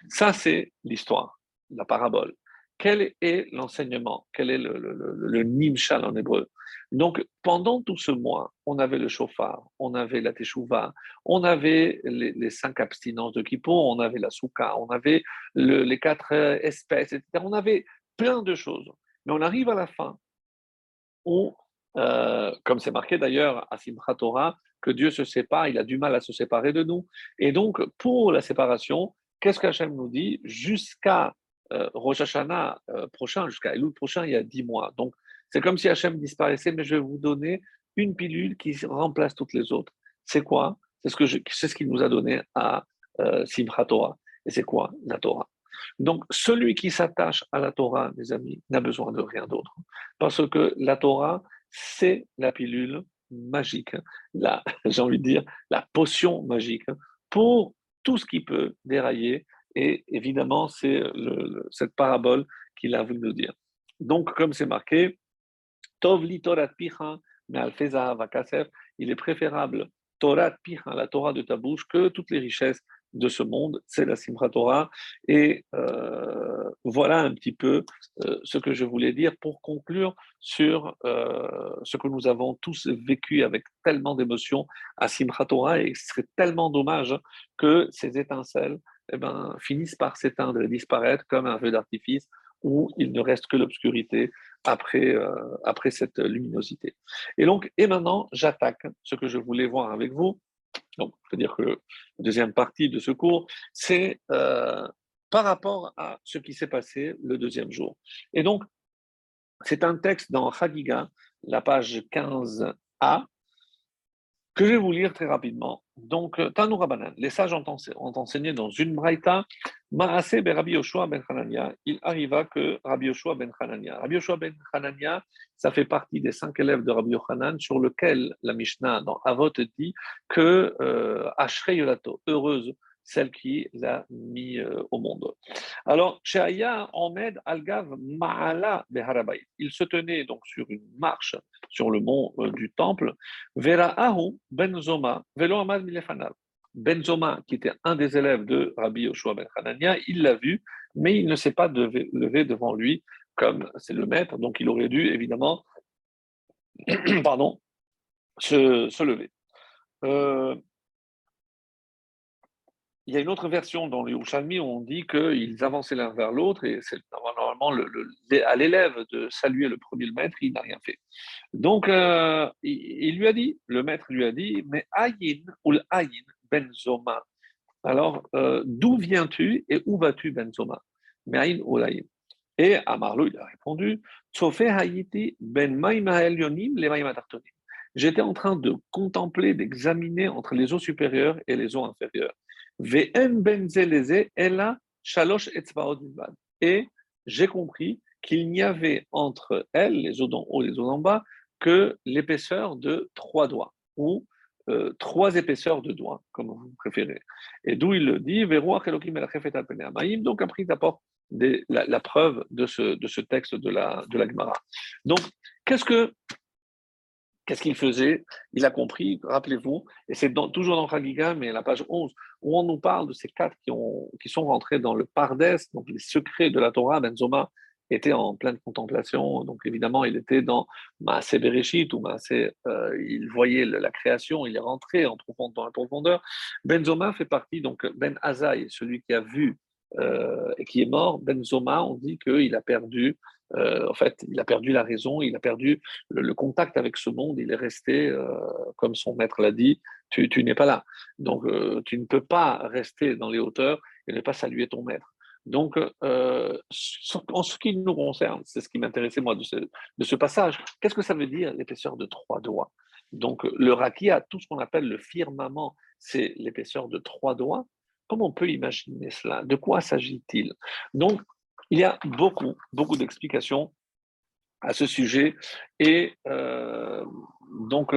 Ça, c'est l'histoire, la parabole. Quel est l'enseignement? Quel est le, le, nimshal en hébreu? Donc, pendant tout ce mois, on avait le chauffard, on avait la teshuva, on avait les, cinq abstinences de Kippour, on avait la souka, on avait les quatre euh, espèces, etc. On avait plein de choses. Mais on arrive à la fin où, euh, comme c'est marqué d'ailleurs à Simchat Torah, que Dieu se sépare, il a du mal à se séparer de nous. Et donc, pour la séparation, qu'est-ce qu'Hachem nous dit Jusqu'à euh, Rosh Hashanah euh, prochain, jusqu'à Elul prochain, il y a dix mois. Donc, c'est comme si Hachem disparaissait, mais je vais vous donner une pilule qui remplace toutes les autres. C'est quoi? C'est ce c'est ce qu'il nous a donné à euh. Et c'est quoi La Torah? Donc, celui qui s'attache à la Torah, mes amis, n'a besoin de rien d'autre. Parce que la Torah, c'est la pilule magique, j'ai envie de dire, la potion magique pour tout ce qui peut dérailler. Et évidemment, c'est cette parabole qu'il a voulu nous dire. Donc, comme c'est marqué, Tov li Torah picha il est préférable Torah pire, la Torah de ta bouche, que toutes les richesses de ce monde, c'est la Simcha Torah. Et euh, voilà un petit peu euh, ce que je voulais dire pour conclure sur euh, ce que nous avons tous vécu avec tellement d'émotions à Simcha Torah. Et ce serait tellement dommage que ces étincelles eh ben, finissent par s'éteindre et disparaître comme un feu d'artifice où il ne reste que l'obscurité après, après cette luminosité. Et donc, et maintenant, j'attaque ce que je voulais voir avec vous donc, c'est-à-dire que la deuxième partie de ce cours, c'est euh, par rapport à ce qui s'est passé le deuxième jour. Et donc, c'est un texte dans Chagiga, la page 15a, que je vais vous lire très rapidement. Donc, euh, Tanu Rabbanan, les sages ont, enseigné dans une braïta, Maase Rabbi Yoshua ben Hanania, il arriva que Rabbi Yoshua ben Hanania. Rabbi Yoshua ben Hanania, ça fait partie des cinq élèves de Rabbi Yochanan, sur lequel la Mishnah dans Avot dit que euh, Yolato, heureuse celle qui l'a mis euh, au monde. Alors, Sheaya Ahmed Algav Ma'ala Beharabay. Il se tenait donc sur une marche sur le mont euh, du temple. Vera Ahu Benzoma, Velo Amad Milefanav. Benzoma, qui était un des élèves de Rabbi Yoshua ben Hanania, il l'a vu, mais il ne s'est pas levé devant lui comme c'est le maître, donc il aurait dû évidemment pardon, se, se lever. Euh, il y a une autre version dans les Ushalmi où on dit qu'ils avançaient l'un vers l'autre et c'est normalement le, à l'élève de saluer le premier le maître, il n'a rien fait. Donc euh, il, lui a dit, le maître lui a dit, mais Ayin ou Ayin Benzoma. Alors euh, d'où viens-tu et où vas-tu Benzoma Mais Ayin ou Ayin. Et Amarlo, il a répondu, ben J'étais en train de contempler, d'examiner entre les eaux supérieures et les eaux inférieures. Et j'ai compris qu'il n'y avait entre elles, les eaux d'en haut et les eaux d'en bas, que l'épaisseur de trois doigts, ou euh, trois épaisseurs de doigts, comme vous préférez. Et d'où il le dit, donc après il apporte la, la, preuve de ce, de ce texte de la, de la Gemara. Donc, qu'est-ce que Qu'est-ce qu'il faisait? Il a compris, rappelez-vous, et c'est toujours dans Chagiga, mais à la page 11, où on nous parle de ces quatre qui, ont, qui sont rentrés dans le Pardes, donc les secrets de la Torah. Benzoma était en pleine contemplation, donc évidemment, il était dans Maasé Bereshit, ou Maasé, euh, il voyait la création, il est rentré en profondeur, dans la profondeur. Benzoma fait partie, donc Ben Azaï, celui qui a vu euh, et qui est mort. Benzoma, on dit qu'il a perdu euh, en fait, il a perdu la raison, il a perdu le, contact avec ce monde, il est resté, euh, comme son maître l'a dit, tu, n'es pas là. Donc, euh, tu ne peux pas rester dans les hauteurs et ne pas saluer ton maître. Donc, en ce qui nous concerne, c'est ce qui m'intéressait moi de ce, passage, qu'est-ce que ça veut dire l'épaisseur de trois doigts? Donc, le raki a tout ce qu'on appelle le firmament, c'est l'épaisseur de trois doigts. Comment on peut imaginer cela? De quoi s'agit-il? Donc, il y a beaucoup, beaucoup d'explications à ce sujet. Et euh, donc,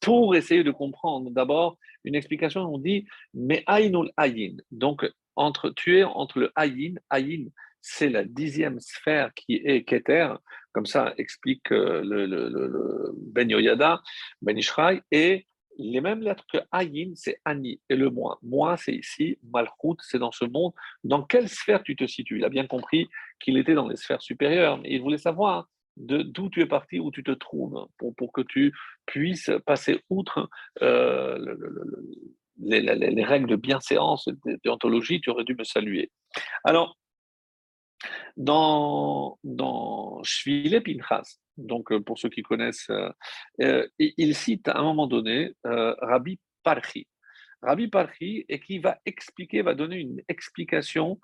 pour essayer de comprendre, d'abord, une explication, on dit mais Aynul Ayin. Donc, entre, tu es entre le Ayin, Ayin, c'est la dixième sphère qui est Keter, comme ça explique euh, le, Ben Yoyada, Ben Ishraï, et les mêmes lettres que Ayin, c'est Ani, et le moi. Moi, c'est ici, Malchut, c'est dans ce monde. Dans quelle sphère tu te situes? Il a bien compris qu'il était dans les sphères supérieures, mais il voulait savoir d'où tu es parti, où tu te trouves, pour, pour que tu puisses passer outre euh, les, règles de bienséance, déontologie, tu aurais dû me saluer. Alors, dans, dans Shvile Pinchas, donc euh, pour ceux qui connaissent, euh, euh, il cite à un moment donné Rabbi Parchi. Rabbi Parchi, et qui va expliquer, va donner une explication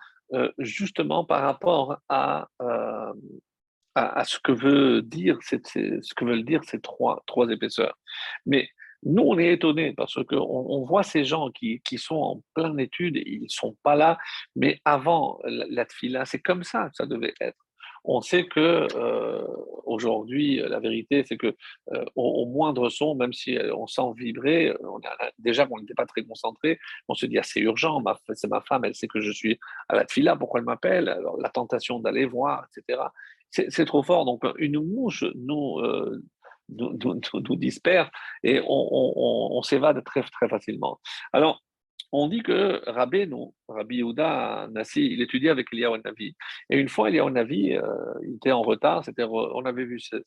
justement par rapport à, à, ce que veut dire, ce que veulent dire ces trois, trois épaisseurs. Mais nous, on est étonnés parce qu'on on voit ces gens qui, qui, sont en pleine étude, ils ne sont pas là, mais avant la, la tfila, c'est comme ça que ça devait être on sait que euh, aujourd'hui, la vérité, c'est que euh, au, moindre son, même si euh, on sent vibrer, on déjà qu'on n'était pas très concentré, on se dit ah, c'est urgent, c'est ma femme, elle sait que je suis à la fila, pourquoi elle m'appelle? La tentation d'aller voir, etc. C'est trop fort. Donc une mouche nous nous, nous, disperse et on, s'évade très, très facilement. Alors, on dit que Rabbi, non, Rabbi Nassi, il étudiait avec Eliyahu Navi. Et une fois, Eliyahu Navi, euh, il était en retard, c'était, on avait vu cet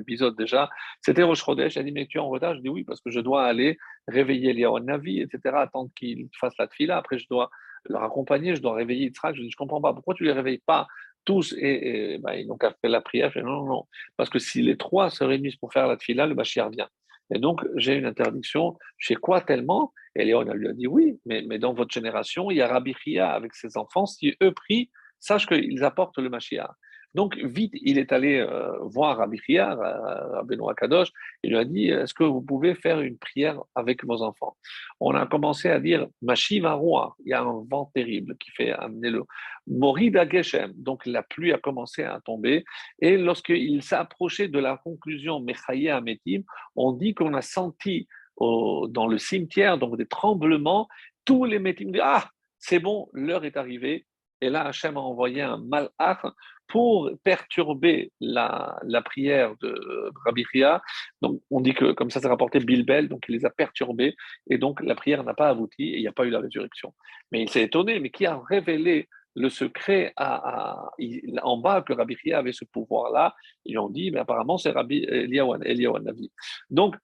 épisode déjà, c'était Rosh Chodesh, il a dit, mais tu es en retard? Je dis oui, parce que je dois aller réveiller Eliyahu Navi, etc., attendre qu'il fasse la tfila, après je dois leur accompagner, je dois réveiller Yitzhak, je dis, je comprends pas, pourquoi tu les réveilles pas tous et, ben, ils n'ont qu'à faire la prière. Je dis, non, non, non, parce que si les trois se réunissent pour faire la tfila, le Bachir vient. Et donc, j'ai une interdiction. Chez quoi tellement? Et Léon lui a dit oui, mais, mais dans votre génération, il y a Rabbi Chia avec ses enfants. Si eux prient, sache qu'ils apportent le Mashiach. Donc, vite, il est allé euh, voir Rabbi Chia, euh, Benoît Kadosh, il lui a dit Est-ce que vous pouvez faire une prière avec vos enfants? On a commencé à dire Mashiva roi, il y a un vent terrible qui fait amener le Morida Geshem. Donc, la pluie a commencé à tomber. Et lorsqu'il s'est approché de la conclusion Mechaye Ametim, on dit qu'on a senti dans le cimetière donc des tremblements. Tous les métim disent Ah, c'est bon, l'heure est arrivée. Et là, Hachem a envoyé un malach pour perturber la, prière de Rabbi Chia. Donc, on dit que, comme ça, c'est rapporté Bilbel, donc il les a perturbés, et donc la prière n'a pas abouti, et il n'y a pas eu la résurrection. Mais il s'est étonné, mais qui a révélé le secret en bas que Rabbi Chia avait ce pouvoir-là Ils ont dit, mais apparemment, c'est Rabbi Eliyahu Navi. Donc,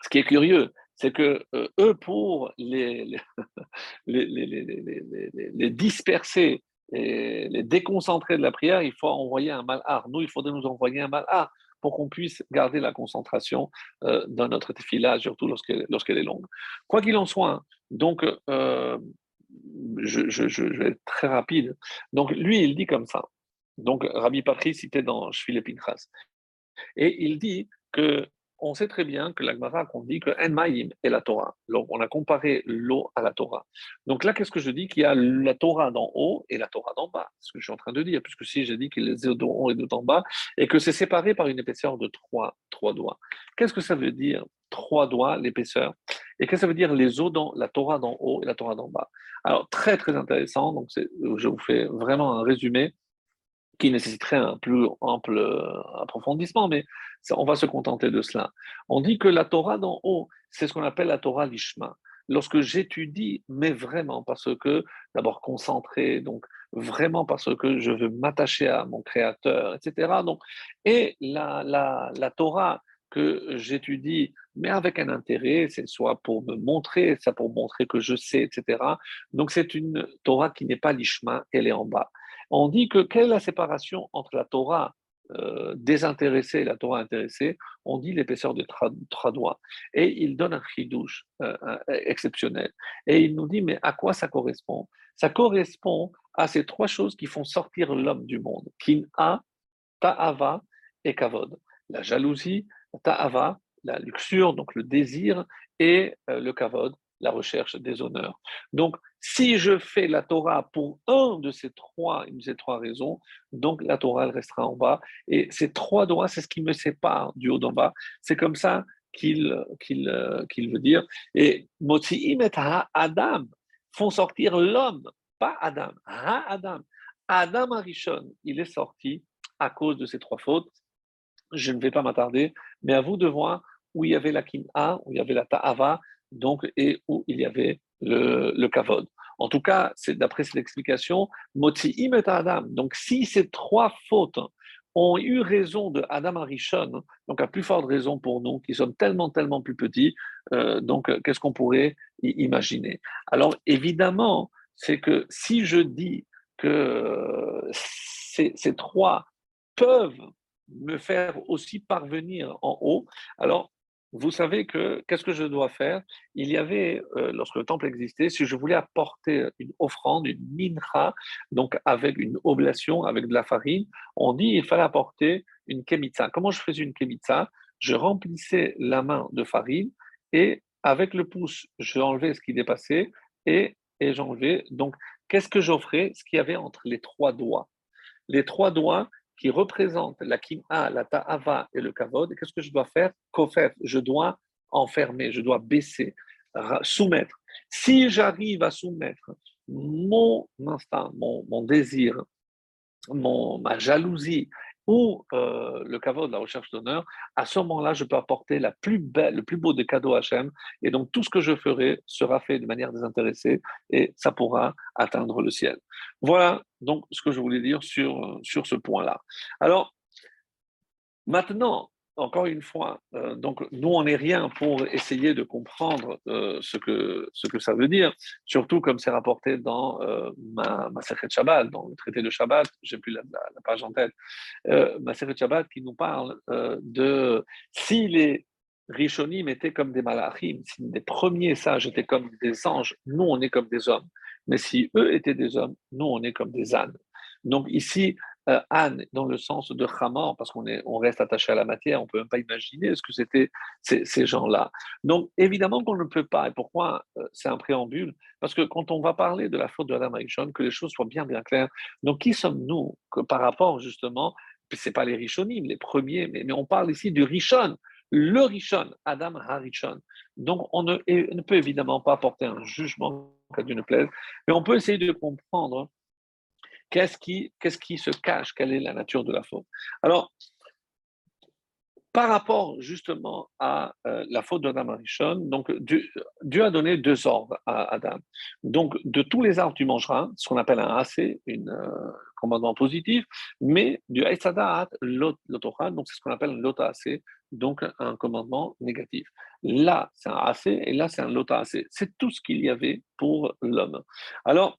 ce qui est curieux, c'est que euh, eux, pour les disperser et les déconcentrer de la prière, il faut envoyer un malhar. Nous, il faudrait nous envoyer un malhar pour qu'on puisse garder la concentration euh, dans notre tefila, surtout lorsqu'elle est longue. Quoi qu'il en soit, donc, euh, je, vais être très rapide. Donc, lui, il dit comme ça. Donc, Rabbi Patrice citait dans Shvile Pinchas. Et il dit que on sait très bien que l'Agmara dit que Enmaïm est la Torah. Donc, on a comparé l'eau à la Torah. Donc là, qu'est-ce que je dis Qu'il y a la Torah d'en haut et la Torah d'en bas? Ce que je suis en train de dire, puisque si j'ai dit qu'il les eaux d'en haut et d'en bas, et que c'est séparé par une épaisseur de trois, trois doigts. Qu'est-ce que ça veut dire Trois doigts, l'épaisseur? Et qu'est-ce que ça veut dire les eaux dans la Torah d'en haut et la Torah d'en bas? Alors, très, très intéressant. Donc, je vous fais vraiment un résumé qui nécessiterait un plus ample euh, approfondissement, mais on va se contenter de cela. On dit que la Torah d'en haut, c'est ce qu'on appelle la Torah Lishma. Lorsque j'étudie, mais vraiment parce que, d'abord concentré, donc vraiment parce que je veux m'attacher à mon Créateur, etc. Donc, et la, la, la Torah que j'étudie, mais avec un intérêt, c'est soit pour me montrer, ça pour montrer que je sais, etc. Donc c'est une Torah qui n'est pas l'Ishma, elle est en bas. On dit que quelle est la séparation entre la Torah euh, désintéressée et la Torah intéressée? On dit l'épaisseur de trois doigts. Et il donne un chidouche euh, exceptionnel. Et il nous dit, mais à quoi ça correspond? Ça correspond à ces trois choses qui font sortir l'homme du monde. Kin'a, ta'ava et kavod. La jalousie, ta'ava, la luxure, donc le désir, et euh, le kavod, la recherche des honneurs. Donc, si je fais la Torah pour un de ces trois, trois raisons, donc la Torah restera en bas. Et ces trois doigts, c'est ce qui me sépare du haut d'en bas. C'est comme ça qu'il qu'il veut dire. Et Motsiim et Adam font sortir l'homme, pas Adam, Adam. Adam Arishon, il est sorti à cause de ces trois fautes. Je ne vais pas m'attarder, mais à vous de voir où il y avait la Kim'a, où il y avait la Ta'ava, donc, et où il y avait le, le kavod. En tout cas, c'est d'après cette explication, Motzi'im et Adam. Donc, si ces trois fautes ont eu raison de Adam Arishon, donc à plus forte raison pour nous, qui sommes tellement, tellement plus petits, euh, donc qu'est-ce qu'on pourrait imaginer? Alors, évidemment, c'est que si je dis que ces trois peuvent me faire aussi parvenir en haut, alors vous savez que qu'est-ce que je dois faire? Il y avait, euh, lorsque le temple existait, si je voulais apporter une offrande, une mincha, donc avec une oblation, avec de la farine, on dit il fallait apporter une kemitza. Comment je faisais une kemitza? Je remplissais la main de farine et avec le pouce, j'enlevais ce qui dépassait et, et j'enlevais. Donc, qu'est-ce que j'offrais? Ce qu'il y avait entre les trois doigts. Les trois doigts, qui représente la kim'a, la ta'ava et le kavod, qu'est-ce que je dois faire? Kofef, je dois enfermer, je dois baisser, soumettre. Si j'arrive à soumettre mon instinct, mon, désir, mon, ma jalousie ou euh, le caveau de la recherche d'honneur, à ce moment-là, je peux apporter la plus belle, le plus beau des cadeaux Hachem, et donc tout ce que je ferai sera fait de manière désintéressée, et ça pourra atteindre le ciel. Voilà donc ce que je voulais dire sur, sur ce point-là. Alors, maintenant, encore une fois, euh, donc nous, on n'est rien pour essayer de comprendre euh, ce, que, ce que ça veut dire, surtout comme c'est rapporté dans euh, ma, ma Shabbat, dans le traité de Shabbat, j'ai plus la, page en tête, ma Sechet Shabbat qui nous parle de si les Rishonim étaient comme des malachim, si les premiers sages étaient comme des anges, nous, on est comme des hommes. Mais si eux étaient des hommes, nous, on est comme des ânes. Donc ici, euh, Anne dans le sens de Hamor, parce qu'on on reste attaché à la matière, on ne peut même pas imaginer ce que c'était ces, gens-là. Donc évidemment qu'on ne peut pas, et pourquoi euh, c'est un préambule? Parce que quand on va parler de la faute de Adam Rishon, que les choses soient bien bien claires, donc qui sommes-nous par rapport justement, ce n'est pas les Rishonim, les premiers, mais, mais on parle ici du Rishon, le Rishon, Adam Harishon. Donc, on ne, peut évidemment pas porter un jugement, qu'à Dieu ne plaise, mais on peut essayer de comprendre Qu'est-ce qui, qu'est-ce qui se cache Quelle est la nature de la faute Alors, par rapport justement à euh, la faute d'Adam Arishon, donc Dieu, a donné deux ordres à Adam. Donc, de tous les arbres tu mangeras, ce qu'on appelle un AC, un euh, commandement positif, mais du Aïsadaat, l'Otocha, donc c'est ce qu'on appelle Lota AC, donc un commandement négatif. Là, c'est un AC et là, c'est un Lota AC. C'est tout ce qu'il y avait pour l'homme. Alors,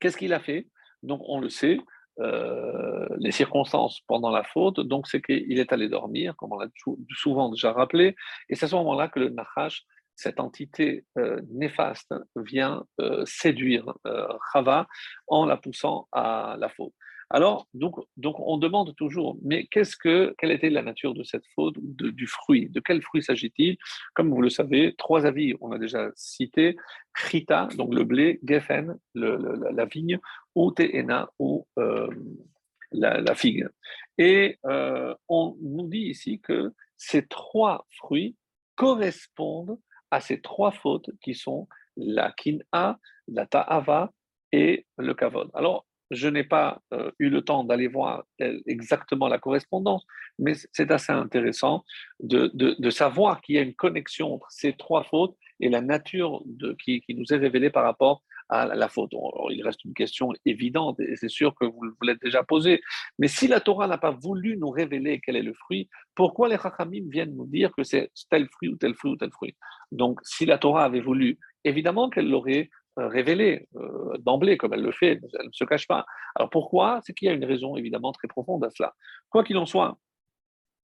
qu'est-ce qu'il a fait? Donc on le sait, euh, les circonstances pendant la faute, donc c'est qu'il est allé dormir, comme on l'a souvent déjà rappelé, et c'est à ce moment-là que le Nahash, cette entité euh, néfaste, vient euh, séduire Chava en la poussant à la faute. Alors, donc, donc on demande toujours, mais qu'est-ce que, quelle était la nature de cette faute, du fruit? De quel fruit s'agit-il? Comme vous le savez, trois avis, on a déjà cité, Chita, donc le blé, Geffen, la, vigne, ou Teena, ou euh, la, figue. Et euh, on nous dit ici que ces trois fruits correspondent à ces trois fautes qui sont la kina, la ta'ava et le kavod. Alors, je n'ai pas euh, eu le temps d'aller voir exactement la correspondance, mais c'est assez intéressant de, savoir qu'il y a une connexion entre ces trois fautes et la nature de, qui, nous est révélée par rapport à la faute. il reste une question évidente et c'est sûr que vous, vous l'avez déjà posée. Mais si la Torah n'a pas voulu nous révéler quel est le fruit, pourquoi les Chachamim viennent nous dire que c'est tel fruit ou tel fruit ou tel fruit? Donc, si la Torah avait voulu, évidemment qu'elle l'aurait révélée euh, d'emblée, comme elle le fait, elle ne se cache pas. Alors pourquoi? C'est qu'il y a une raison évidemment très profonde à cela. Quoi qu'il en soit,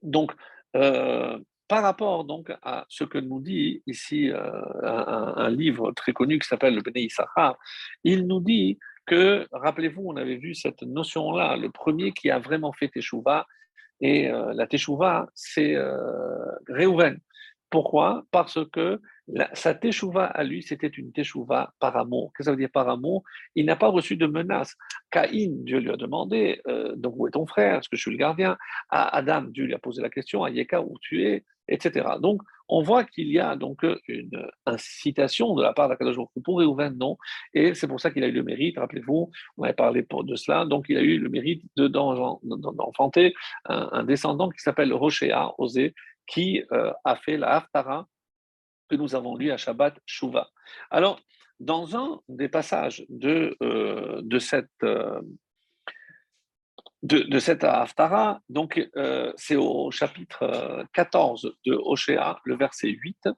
donc, euh, par rapport donc à ce que nous dit ici un, livre très connu qui s'appelle le Bnei Issachar, il nous dit que, rappelez-vous, on avait vu cette notion-là, le premier qui a vraiment fait Teshuvah, et la Teshuvah, c'est Réhouven. Pourquoi? Parce que sa teshuva à lui, c'était une teshuva par amour. Qu'est-ce que ça veut dire par amour? Il n'a pas reçu de menace. Caïn, Dieu lui a demandé euh, Donc, où est ton frère? Est-ce que je suis le gardien? À Adam, Dieu lui a posé la question À Yeka, où tu es? Etc. Donc, on voit qu'il y a donc une incitation de la part d'Akadosh pour Réhouven, non? Et c'est pour ça qu'il a eu le mérite, rappelez-vous, on avait parlé de cela, donc il a eu le mérite d'enfanter un, un, descendant qui s'appelle Rochéa, Osé, qui euh, a fait la Haftara que nous avons lu à Shabbat Shuvah. Alors, dans un des passages de, euh, de cette, euh, de, cette Haftara, donc c'est au chapitre 14 de Oshéa, le verset 8.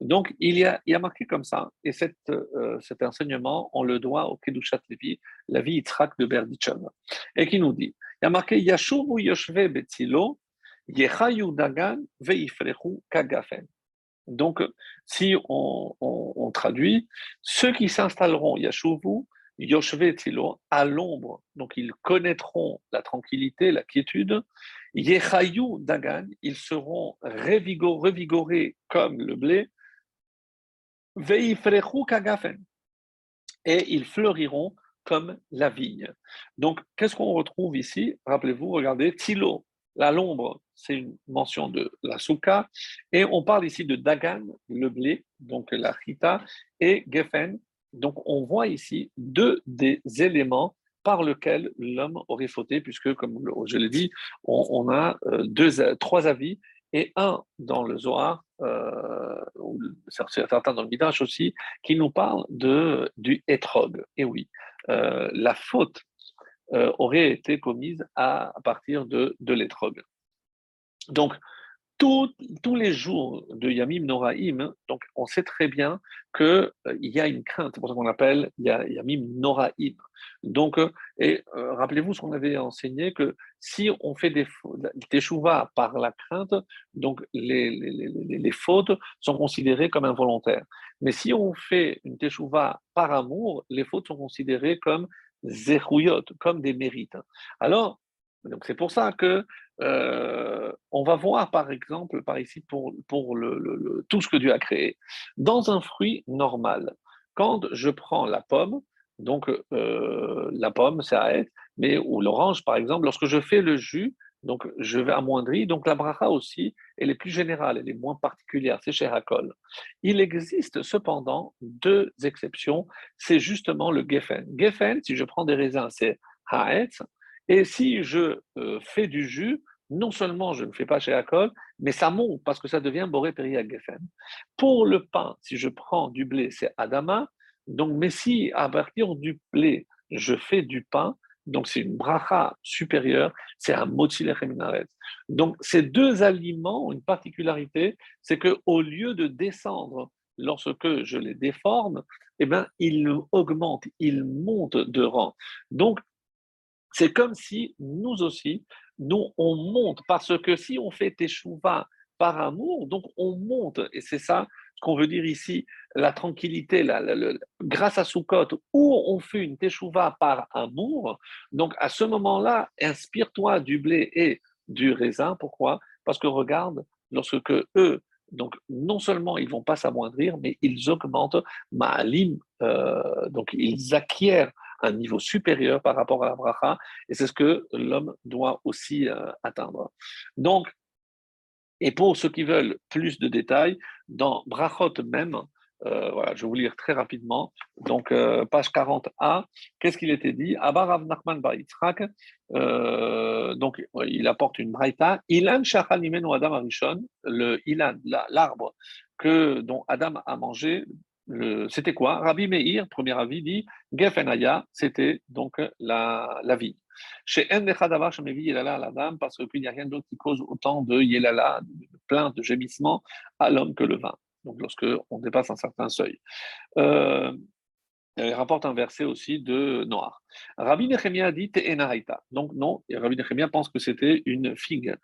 Donc, il y a, il y a marqué comme ça, et cette, cet enseignement, on le doit au Kedushat Levi, la vie Yitzhak de Berdichev, et qui nous dit, il y a marqué Yashuvu Yoshve Betzilo, donc, si on, traduit, ceux qui s'installeront, Yashuvu, Yoshve Tilo, à l'ombre, donc ils connaîtront la tranquillité, la quiétude. Yechayu Dagan, ils seront revigorés comme le blé. Veifrechu Kagafen, et ils fleuriront comme la vigne. Donc, qu'est-ce qu'on retrouve ici? Rappelez-vous, regardez, Tilo, la l'ombre, c'est une mention de la souka. Et on parle ici de Dagan, le blé, donc la chita, et Geffen. Donc on voit ici deux des éléments par lequel l'homme aurait fauté, puisque, comme je l'ai dit, on, a euh, deux, trois avis, et un dans le Zohar, euh, certains dans le Midrash aussi, qui nous parle du etrog. Et oui, euh, la faute euh, aurait été commise à, partir de, de. Donc, tous les jours de Yamim Noraim, donc on sait très bien qu'il euh, y a une crainte, c'est pour ça qu'on appelle Yamim Noraim. Donc, euh, et euh, rappelez-vous ce qu'on avait enseigné, que si on fait des, des par la crainte, donc les, les, les, fautes sont considérées comme involontaires. Mais si on fait une teshuva par amour, les fautes sont considérées comme comme des mérites. Alors, donc c'est pour ça que euh, on va voir par exemple, par ici, pour, pour le, tout ce que Dieu a créé. Dans un fruit normal, quand je prends la pomme, donc euh, la pomme, c'est à être, mais ou l'orange par exemple, lorsque je fais le jus, donc je vais amoindrir, donc la bracha aussi, elle est plus générale, elle est moins particulière, c'est chez Hakol. Il existe cependant deux exceptions, c'est justement le geffen. Geffen, si je prends des raisins, c'est haetz, et si je euh, fais du jus, non seulement je ne fais pas chez Akol, mais ça monte parce que ça devient Boré Geffen. Pour le pain, si je prends du blé, c'est Adama. Donc, mais si à partir du blé, je fais du pain, donc c'est une bracha supérieure, c'est un motzilech Donc, ces deux aliments ont une particularité, c'est qu'au lieu de descendre lorsque je les déforme, eh ben, ils augmentent, ils montent de rang. Donc, c'est comme si nous aussi, nous, on monte, parce que si on fait teshuva par amour, donc on monte, et c'est ça qu'on veut dire ici, la tranquillité, la, grâce à Sukkot, où on fait une teshuva par amour, donc à ce moment-là, inspire-toi du blé et du raisin. Pourquoi? Parce que regarde, lorsque eux, donc non seulement ils vont pas s'amoindrir, mais ils augmentent ma'alim, euh, donc ils acquièrent un niveau supérieur par rapport à la bracha, et c'est ce que l'homme doit aussi euh, atteindre. Donc, et pour ceux qui veulent plus de détails, dans Brachot même, euh, voilà, je vais vous lire très rapidement. Donc, euh, page 40a, qu'est-ce qu'il était dit? Abarav Nachman Bar donc il apporte une braïta. Ilan Adam Arishon, le ilan, l'arbre que dont Adam a mangé, c'était quoi? Rabbi Meir, premier avis, dit Gefenaya, c'était donc la, la vie. Chez Endechadavar, je m'ai Yelala la dame, parce qu'il n'y a rien d'autre qui cause autant de Yelala, de plaintes, de gémissements à l'homme que le vin. Donc, lorsque on dépasse un certain seuil. Euh, il rapporte un verset aussi de Noir. Rabbi Nechemia dit Te'enahaita. Donc, non, Rabbi Nechemia pense que c'était une figue.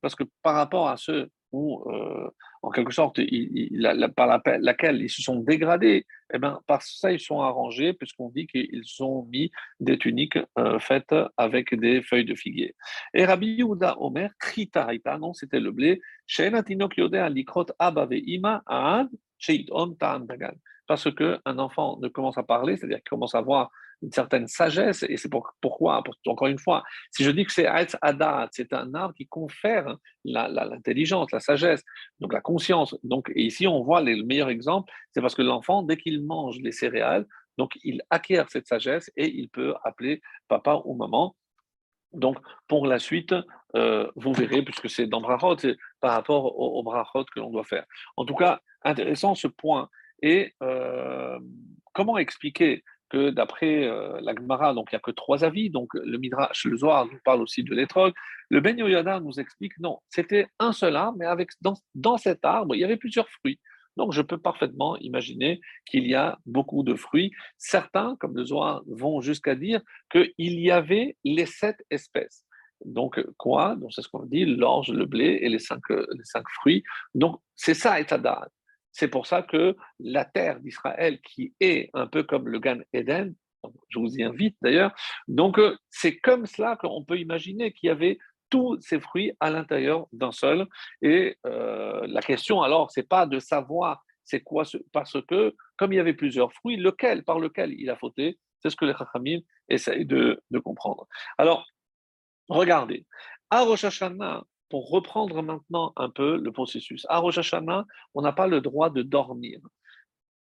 Parce que par rapport à ceux où, euh, en quelque sorte, par laquelle ils se sont dégradés, eh ben, par ça, ils sont arrangés, puisqu'on dit qu'ils ont mis des tuniques euh, faites avec des feuilles de figuier. Et Rabbi Yehuda Omer, Kritahaita, non, c'était le blé, Yodea Likrot Abave Ima Aad, parce qu'un enfant ne commence à parler, c'est-à-dire qu'il commence à avoir une certaine sagesse, et c'est pourquoi, encore une fois, si je dis que c'est Adat, c'est un arbre qui confère l'intelligence, la, sagesse, donc la conscience. Donc, et ici, on voit le meilleur exemple, c'est parce que l'enfant, dès qu'il mange les céréales, donc il acquiert cette sagesse et il peut appeler papa ou maman. Donc, pour la suite, euh, vous verrez, puisque c'est dans Brachot, c'est par rapport au, au Brachot que l'on doit faire. En tout cas, intéressant ce point. Et euh, comment expliquer que d'après euh, la Gemara, donc il n'y a que trois avis, donc le Midrash, le Zohar nous parle aussi de l'étrog, le Ben Yoyada nous explique non, c'était un seul arbre, mais avec, dans, dans cet arbre, il y avait plusieurs fruits. Donc, je peux parfaitement imaginer qu'il y a beaucoup de fruits. Certains, comme le Zohar, vont jusqu'à dire qu'il y avait les sept espèces. Donc, quoi? Donc, c'est ce qu'on dit l'orge, le blé et les cinq, les cinq fruits. Donc, c'est ça, Etadat. C'est pour ça que la terre d'Israël, qui est un peu comme le Gan Eden, je vous y invite d'ailleurs, donc euh, c'est comme cela qu'on peut imaginer qu'il y avait tous ces fruits à l'intérieur d'un seul. Et euh, la question alors, c'est pas de savoir c'est quoi, parce que comme il y avait plusieurs fruits, lequel par lequel il a fauté, c'est ce que les Chachamim essayent de, de comprendre. Alors, regardez, à Rosh Hashanah, pour reprendre maintenant un peu le processus. À Rosh Hashanah, on n'a pas le droit de dormir.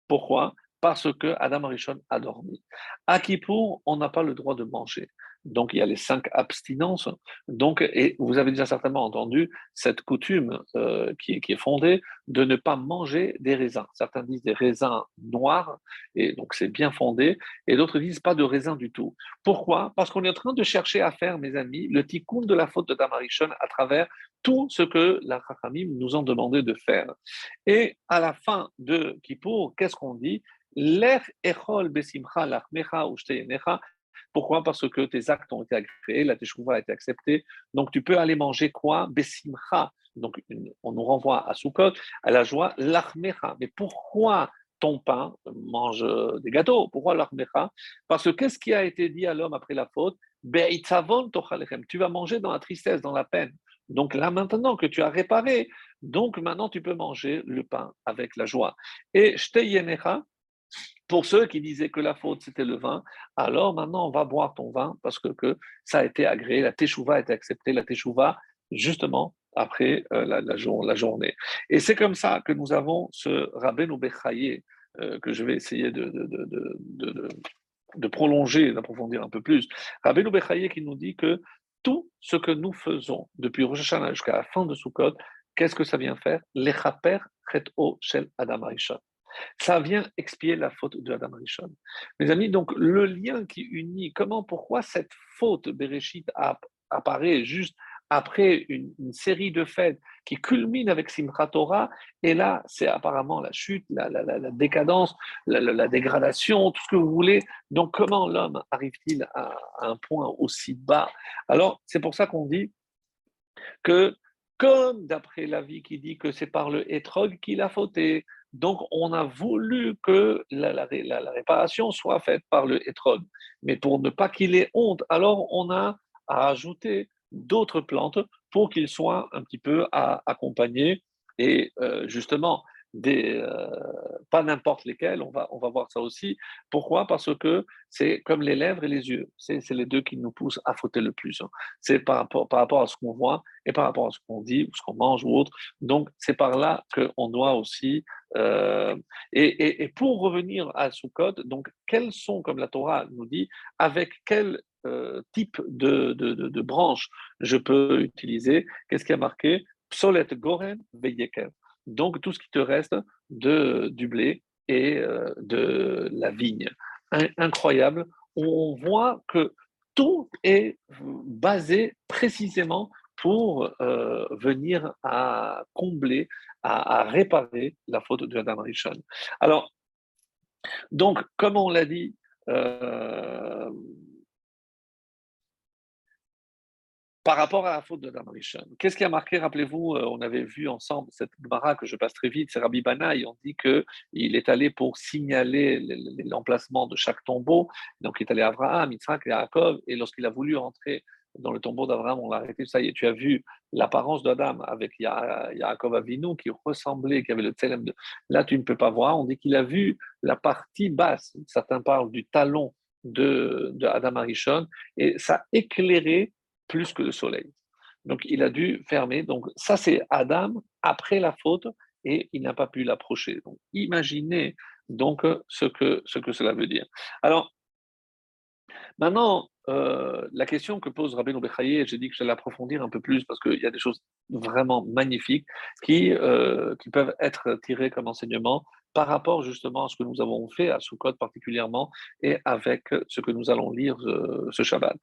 Pourquoi? Parce que Adam Arishon a dormi. À Kippour, on n'a pas le droit de manger. Donc, il y a les cinq abstinences. Donc, et vous avez déjà certainement entendu cette coutume euh, qui, est fondée de ne pas manger des raisins. Certains disent des raisins noirs, et donc c'est bien fondé, et d'autres disent pas de raisins du tout. Pourquoi? Parce qu'on est en train de chercher à faire, mes amis, le tikkun de la faute de Tamarishon à travers tout ce que la Chachamim nous ont demandé de faire. Et à la fin de Kippour, qu'est-ce qu'on dit? Echol besimcha lachmecha pourquoi? Parce que tes actes ont été agréés, la teshuva a été acceptée. Donc tu peux aller manger quoi? Besimcha. Donc on nous renvoie à Sukkot, à la joie, l'achmecha. Mais pourquoi ton pain mange des gâteaux? Pourquoi l'achmecha? Parce que qu'est-ce qui a été dit à l'homme après la faute? Tu vas manger dans la tristesse, dans la peine. Donc là maintenant que tu as réparé, donc maintenant tu peux manger le pain avec la joie. Et shteyenecha, pour ceux qui disaient que la faute c'était le vin, alors maintenant on va boire ton vin parce que, ça a été agréé, la teshuva a été acceptée, la teshuva justement après euh, la, journée. Et c'est comme ça que nous avons ce Rabbeinu Bechaye euh, que je vais essayer de, prolonger, d'approfondir un peu plus. Rabbeinu Bechaye qui nous dit que tout ce que nous faisons depuis Rosh Hashanah jusqu'à la fin de Sukkot, qu'est-ce que ça vient faire? Lechaper chet shel Adam. Ça vient expier la faute de Adam Rishon. Mes amis, donc le lien qui unit, comment, pourquoi cette faute Bereshit apparaît juste après une, série de fêtes qui culmine avec Simchat Torah, et là, c'est apparemment la chute, la, décadence, la, dégradation, tout ce que vous voulez. Donc, comment l'homme arrive-t-il à, un point aussi bas? Alors, c'est pour ça qu'on dit que, comme d'après la vie qui dit que c'est par le hétrog qu'il a fauté, donc, on a voulu que la, réparation soit faite par le hétrog. Mais pour ne pas qu'il ait honte, alors on a ajouté d'autres plantes pour qu'il soit un petit peu accompagné. Et euh, justement, euh, pas n'importe lesquels, on va, on va voir ça aussi. Pourquoi? Parce que c'est comme les lèvres et les yeux, c'est les deux qui nous poussent à fauter le plus. Hein. C'est par rapport, par rapport à ce qu'on voit et par rapport à ce qu'on dit ou ce qu'on mange ou autre. Donc c'est par là qu'on doit aussi. Euh, et, et, pour revenir à Sukkot, donc quels sont, comme la Torah nous dit, avec quel euh, type de, de, de, branche je peux utiliser? Qu'est-ce qui a marqué? Psolet Goren Veyeker donc tout ce qui te reste de, du blé et euh, de la vigne. incroyable. On voit que tout est basé précisément pour euh, venir à combler, à, réparer la faute de Adam Rishon. Alors, donc, comme on l'a dit, euh, Par rapport à la faute de Rishon, qu'est-ce qui a marqué Rappelez-vous, euh, on avait vu ensemble cette Gemara que je passe très vite, c'est Rabbi Banaï, on dit qu'il est allé pour signaler l'emplacement de chaque tombeau. Donc il est allé à Abraham, Yitzhak et Yaakov, et lorsqu'il a voulu entrer dans le tombeau d'Abraham, on l'a arrêté. Ça y est, tu as vu l'apparence d'Adam avec Yaakov Avinu qui ressemblait, qui avait le télème de. Là, tu ne peux pas voir. On dit qu'il a vu la partie basse. Certains parlent du talon de, de Adam Arishon et ça éclairé plus que le soleil. Donc il a dû fermer. Donc ça c'est Adam après la faute et il n'a pas pu l'approcher. Donc imaginez donc ce que, ce que cela veut dire. Alors maintenant, euh, la question que pose Rabbeinu Bechaye, j'ai dit que j'allais approfondir un peu plus parce qu'il y a des choses vraiment magnifiques qui, euh, qui peuvent être tirées comme enseignement par rapport justement à ce que nous avons fait à Sukkot particulièrement et avec ce que nous allons lire euh, ce Shabbat.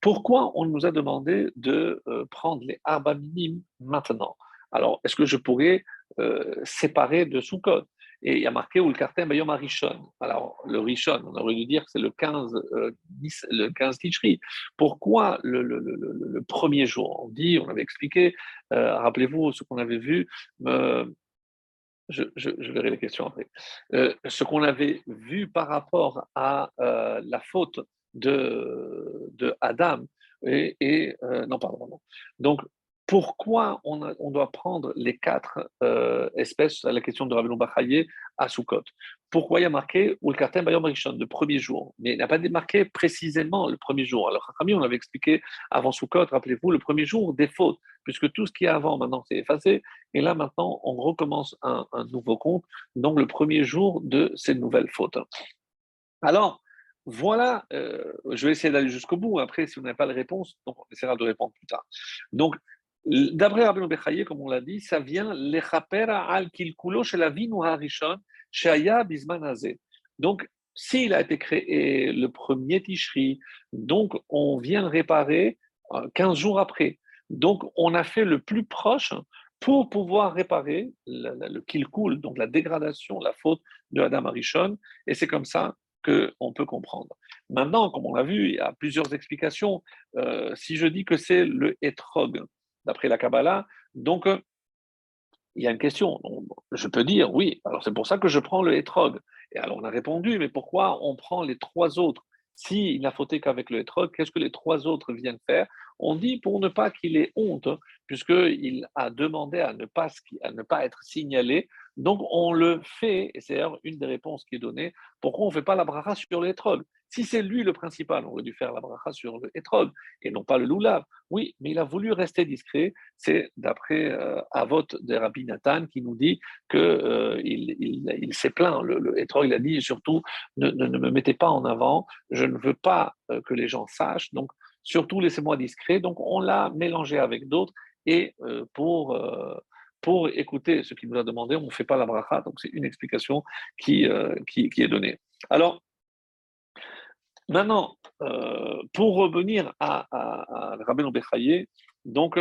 Pourquoi on nous a demandé de prendre les Arba minimes maintenant? Alors, est-ce que je pourrais séparer de Sukkot? Et il y a marqué cartel Bayom Rishon. Alors, le Rishon, on aurait dû dire que c'est le 15, euh, le 15 Pourquoi le, premier jour? On dit, on avait expliqué, rappelez-vous ce qu'on avait vu, je, verrai les questions après. Euh, ce qu'on avait vu par rapport à euh, la faute de, de Adam et, euh, non pardon, Donc pourquoi on, doit prendre les quatre euh, espèces, à la question de Rabbi Bachaye, à Sukkot? Pourquoi il y a marqué Ulkartem Bayom Rishon, le premier jour? Mais il n'a pas marqué précisément le premier jour. Alors, Rami, on avait expliqué avant Sukkot, rappelez-vous, le premier jour des fautes, puisque tout ce qui est avant, maintenant, c'est effacé. Et là, maintenant, on recommence un, nouveau compte, donc le premier jour de ces nouvelles fautes. Alors, voilà, euh, je vais essayer d'aller jusqu'au bout. Après, si on n'a pas de réponse, on essaiera de répondre plus tard. Donc, D'après Rabbi Bechaye, comme on l'a dit, ça vient al kilkulo chez la vinu harishon shaya bisman Donc, s'il a été créé le premier tishri, donc on vient réparer 15 euh, jours après. Donc, on a fait le plus proche pour pouvoir réparer le, kilkul, donc la dégradation, la faute de Adam Arishon, et c'est comme ça qu'on peut comprendre. Maintenant, comme on l'a vu, il y a plusieurs explications. Euh, si je dis que c'est le etrog, d'après la Kabbalah. Donc, euh, il y a une question. Je peux dire oui, alors c'est pour ça que je prends le hétrog. Et alors on a répondu, mais pourquoi on prend les trois autres? S'il n'a fauté qu'avec le hétrog, qu'est-ce que les trois autres viennent faire? On dit pour ne pas qu'il ait honte, puisqu'il a demandé à ne, pas, être signalé. Donc on le fait, et c'est d'ailleurs une des réponses qui est donnée, pourquoi on ne fait pas la bracha sur le hétrog si c'est lui le principal, on aurait dû faire la bracha sur le et non pas le loulav. Oui, mais il a voulu rester discret. C'est d'après euh, Avot de Rabbi Nathan qui nous dit qu'il euh, il, s'est plaint. Le, le il a dit surtout ne, me mettez pas en avant, je ne veux pas euh, que les gens sachent, donc surtout laissez-moi discret. Donc on l'a mélangé avec d'autres et pour pour écouter ce qu'il nous a demandé, on ne fait pas la bracha. Donc, c'est une explication qui, qui, qui, est donnée. Alors, Maintenant, euh, pour revenir à, à, à donc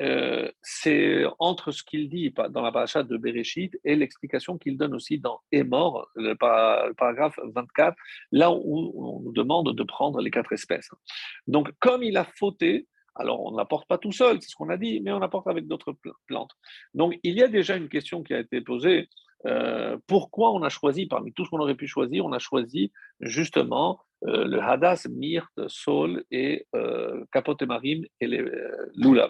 euh, c'est entre ce qu'il dit dans la paracha de Bereshit et l'explication qu'il donne aussi dans Emor, le, paragraphe 24, là où on nous demande de prendre les quatre espèces. Donc, comme il a fauté, alors on ne l'apporte pas tout seul, c'est ce qu'on a dit, mais on l'apporte avec d'autres plantes. Donc, il y a déjà une question qui a été posée. Euh, pourquoi on a choisi, parmi tout ce qu'on aurait pu choisir, on a choisi justement euh, le Hadas, Myrte, Sol et euh, Capote Marim et les euh,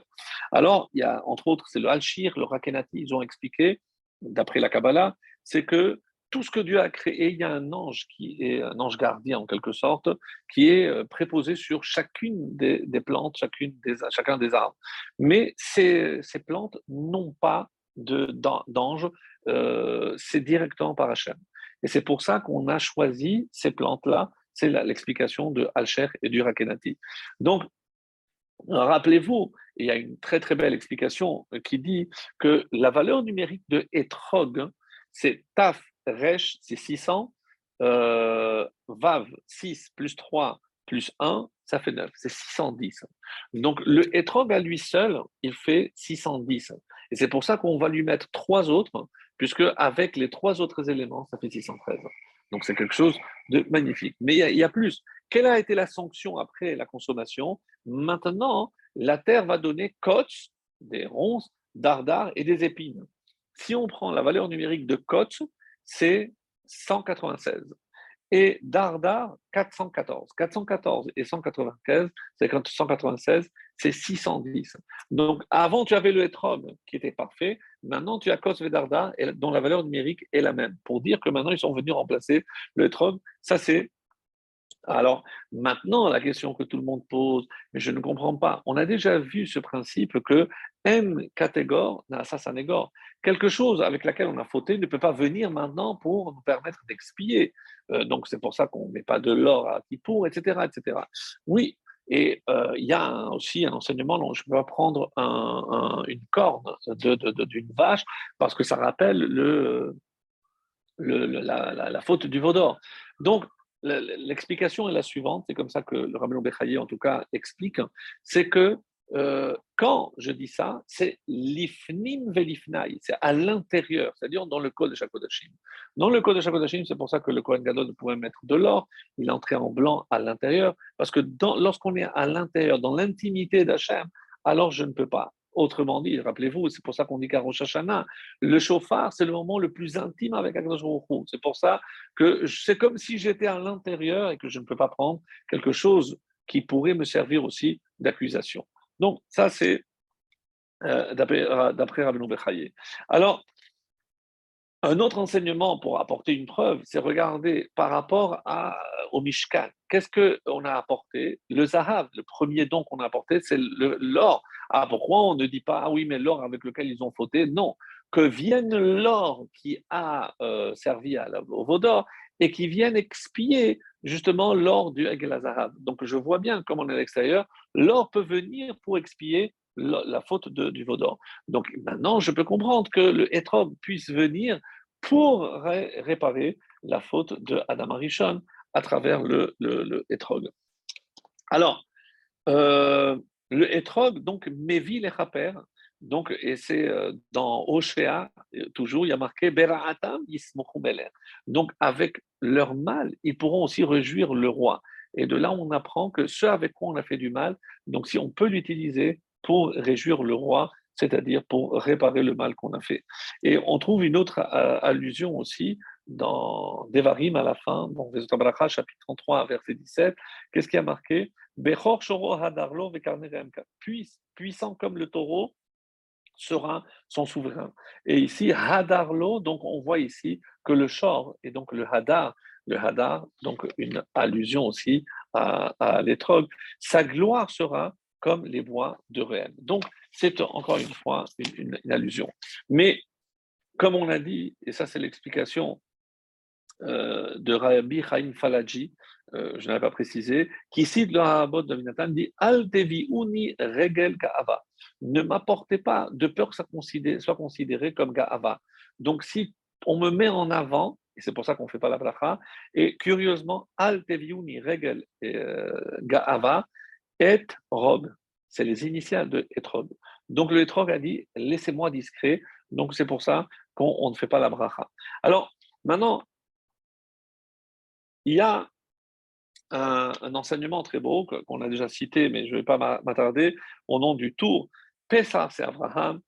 Alors, il y a entre autres, c'est le Alshir, le Rakenati, ils ont expliqué, d'après la Kabbalah, c'est que tout ce que Dieu a créé, il y a un ange qui est un ange gardien en quelque sorte, qui est euh, préposé sur chacune des, plantes, chacune des, chacun des arbres. Mais ces, ces plantes n'ont pas d'ange, c'est directement par Hachem. Et c'est pour ça qu'on a choisi ces plantes-là c'est l'explication de Alcher et du Rakenati. Donc, rappelez-vous, il y a une très très belle explication qui dit que la valeur numérique de Etrog, c'est Taf, Resh, c'est 600, euh, Vav, 6 plus 3 plus 1, ça fait 9, c'est 610. Donc le Etrog à lui seul, il fait 610. Et c'est pour ça qu'on va lui mettre trois autres, puisque avec les trois autres éléments, ça fait 613. Donc c'est quelque chose de magnifique. Mais il y, a plus. Quelle a été la sanction après la consommation? Maintenant, la terre va donner cotes, des ronces, dardars et des épines. Si on prend la valeur numérique de cotes, c'est 196 et Dardar 414. 414 et 195, c'est 196, c'est 610. Donc avant tu avais le Etrog qui était parfait, maintenant tu as Kos et Dardar dont la valeur numérique est la même. Pour dire que maintenant ils sont venus remplacer le Etrog, ça c'est alors maintenant, la question que tout le monde pose, mais je ne comprends pas, on a déjà vu ce principe que M catégore, négore. Quelque chose avec laquelle on a fauté ne peut pas venir maintenant pour nous permettre d'expier. Euh, donc c'est pour ça qu'on ne met pas de l'or à pour, etc., etc. Oui, et euh, il y a aussi un enseignement dont je peux prendre une corne d'une vache parce que ça rappelle le, la, faute du veau Donc, l'explication est la suivante, c'est comme ça que le Rabbi Bechaye en tout cas explique, c'est que euh, quand je dis ça, c'est l'ifnim velifnai, c'est à l'intérieur, c'est-à-dire dans le code de Shakodashim. Dans le code de Shakodashim, c'est pour ça que le Kohen Gadol pouvait mettre de l'or, il entrait en blanc à l'intérieur, parce que lorsqu'on est à l'intérieur, dans l'intimité d'Hachem, alors je ne peux pas. Autrement dit, rappelez-vous, c'est pour ça qu'on dit qu'à Rosh le chauffard, c'est le moment le plus intime avec Akadosh C'est pour ça que c'est comme si j'étais à l'intérieur et que je ne peux pas prendre quelque chose qui pourrait me servir aussi d'accusation. Donc, ça, c'est euh, d'après Rabbeinu Bechaye. Alors, un autre enseignement pour apporter une preuve, c'est regarder par rapport à, au Mishkan. Qu'est-ce qu'on a apporté? Le Zahav, le premier don qu'on a apporté, c'est l'or. Ah, pourquoi on ne dit pas, ah oui, mais l'or avec lequel ils ont fauté Non, que vienne l'or qui a euh, servi à au Vaudor et qui vienne expier justement l'or du Egel. Donc je vois bien, comme on est à l'extérieur, l'or peut venir pour expier la, faute du Vaudor. Donc maintenant, je peux comprendre que le Etrog puisse venir pour réparer la faute de Adam Arishon à travers le, le, Alors, euh, le Etrog, donc, Mévi les donc, et c'est euh, dans Oshea, toujours, il y a marqué Bera'atam Donc, avec leur mal, ils pourront aussi réjouir le roi. Et de là, on apprend que ce avec quoi on a fait du mal, donc si on peut l'utiliser pour réjouir le roi, c'est-à-dire pour réparer le mal qu'on a fait. Et on trouve une autre euh, allusion aussi dans Devarim à la fin, dans Vezotabracha, chapitre 33, verset 17. Qu'est-ce qui a marqué? Puissant comme le taureau sera son souverain. Et ici, Hadarlo, donc on voit ici que le Shor et donc le Hadar, le Hadar, donc une allusion aussi à, à sa gloire sera comme les bois de Réel. Donc, c'est encore une fois une, allusion. Mais, comme on l'a dit, et ça c'est l'explication euh, de Rabbi Chaim Falaji, euh, je n'avais pas précisé, qui cite le Harabot de Vinatan, dit Al uni regel ga'ava. Ne m'apportez pas de peur que ça soit considéré comme ga'ava. Donc, si on me met en avant, et c'est pour ça qu'on ne fait pas la bracha, et curieusement, Al uni regel euh, ga'ava, et robe, c'est les initiales de etrog. Donc le etrog a dit laissez-moi discret. Donc c'est pour ça qu'on ne fait pas la bracha. Alors maintenant, il y a un, enseignement très beau qu'on a déjà cité, mais je ne vais pas m'attarder, au nom du tour. Pessah, c'est Abraham,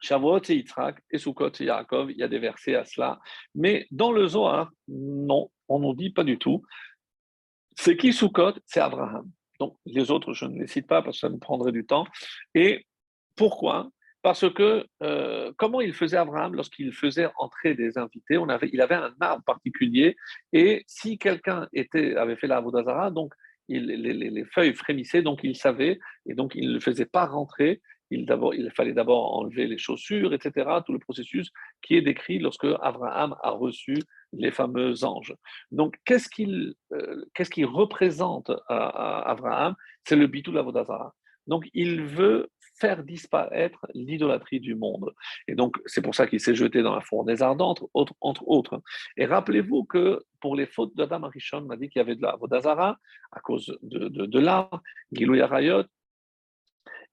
Shavuot, c'est Yitzhak, et Sukkot, c'est Yaakov. Il y a des versets à cela. Mais dans le Zohar, non, on ne dit pas du tout. C'est qui Sukkot? C'est Abraham. Donc, les autres, je ne les cite pas parce que ça nous prendrait du temps. Et pourquoi? Parce que euh, comment il faisait Abraham lorsqu'il faisait entrer des invités? Il avait un arbre particulier et si quelqu'un avait fait la Vodazara, donc les, les, feuilles frémissaient, donc il savait et donc il ne le faisait pas rentrer. Il, fallait d'abord enlever les chaussures, etc., tout le processus qui est décrit lorsque Abraham a reçu les fameux anges. Donc, qu'est-ce qu'il euh, représente à, Abraham? C'est le bitou Vodazara. Donc, il veut faire disparaître l'idolâtrie du monde. Et donc, c'est pour ça qu'il s'est jeté dans la fournaise ardente, entre, autres. Et rappelez-vous que pour les fautes d'Adam Arishon, on a dit qu'il y avait de la Vodazara à cause de, de, l'art, Gilou Yarayot,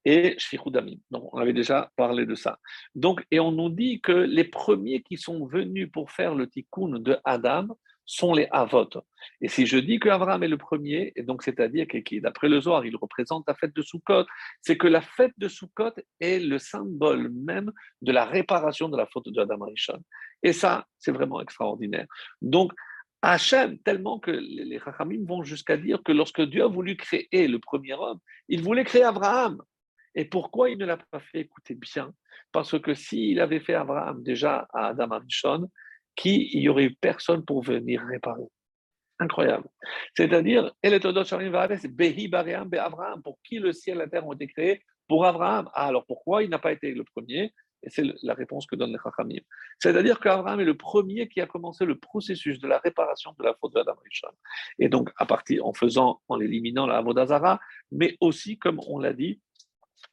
et Shfichudamim. Donc, on avait déjà parlé de ça. Donc, et on nous dit que les premiers qui sont venus pour faire le tikkun de Adam sont les Avot. Et si je dis que Abraham est le premier, et donc c'est-à-dire que d'après le Zohar, il représente la fête de Sukkot, c'est que la fête de Sukkot est le symbole même de la réparation de la faute de Adam Arishon. Et ça, c'est vraiment extraordinaire. Donc, Hachem, tellement que les Chachamim vont jusqu'à dire que lorsque Dieu a voulu créer le premier homme, il voulait créer Abraham. Et pourquoi il ne l'a pas fait? Écoutez bien, parce que s'il avait fait Abraham déjà à Adam Arishon, qui il n'y aurait eu personne pour venir réparer. Incroyable. C'est-à-dire, pour qui le ciel et la terre ont été créés Pour Abraham. Ah, alors pourquoi il n'a pas été le premier? Et c'est la réponse que donne les Chachamim. C'est-à-dire qu'Abraham est le premier qui a commencé le processus de la réparation de la faute d'Adam Rishon. Et donc, à partir, en faisant, en éliminant la Avodazara, mais aussi, comme on l'a dit,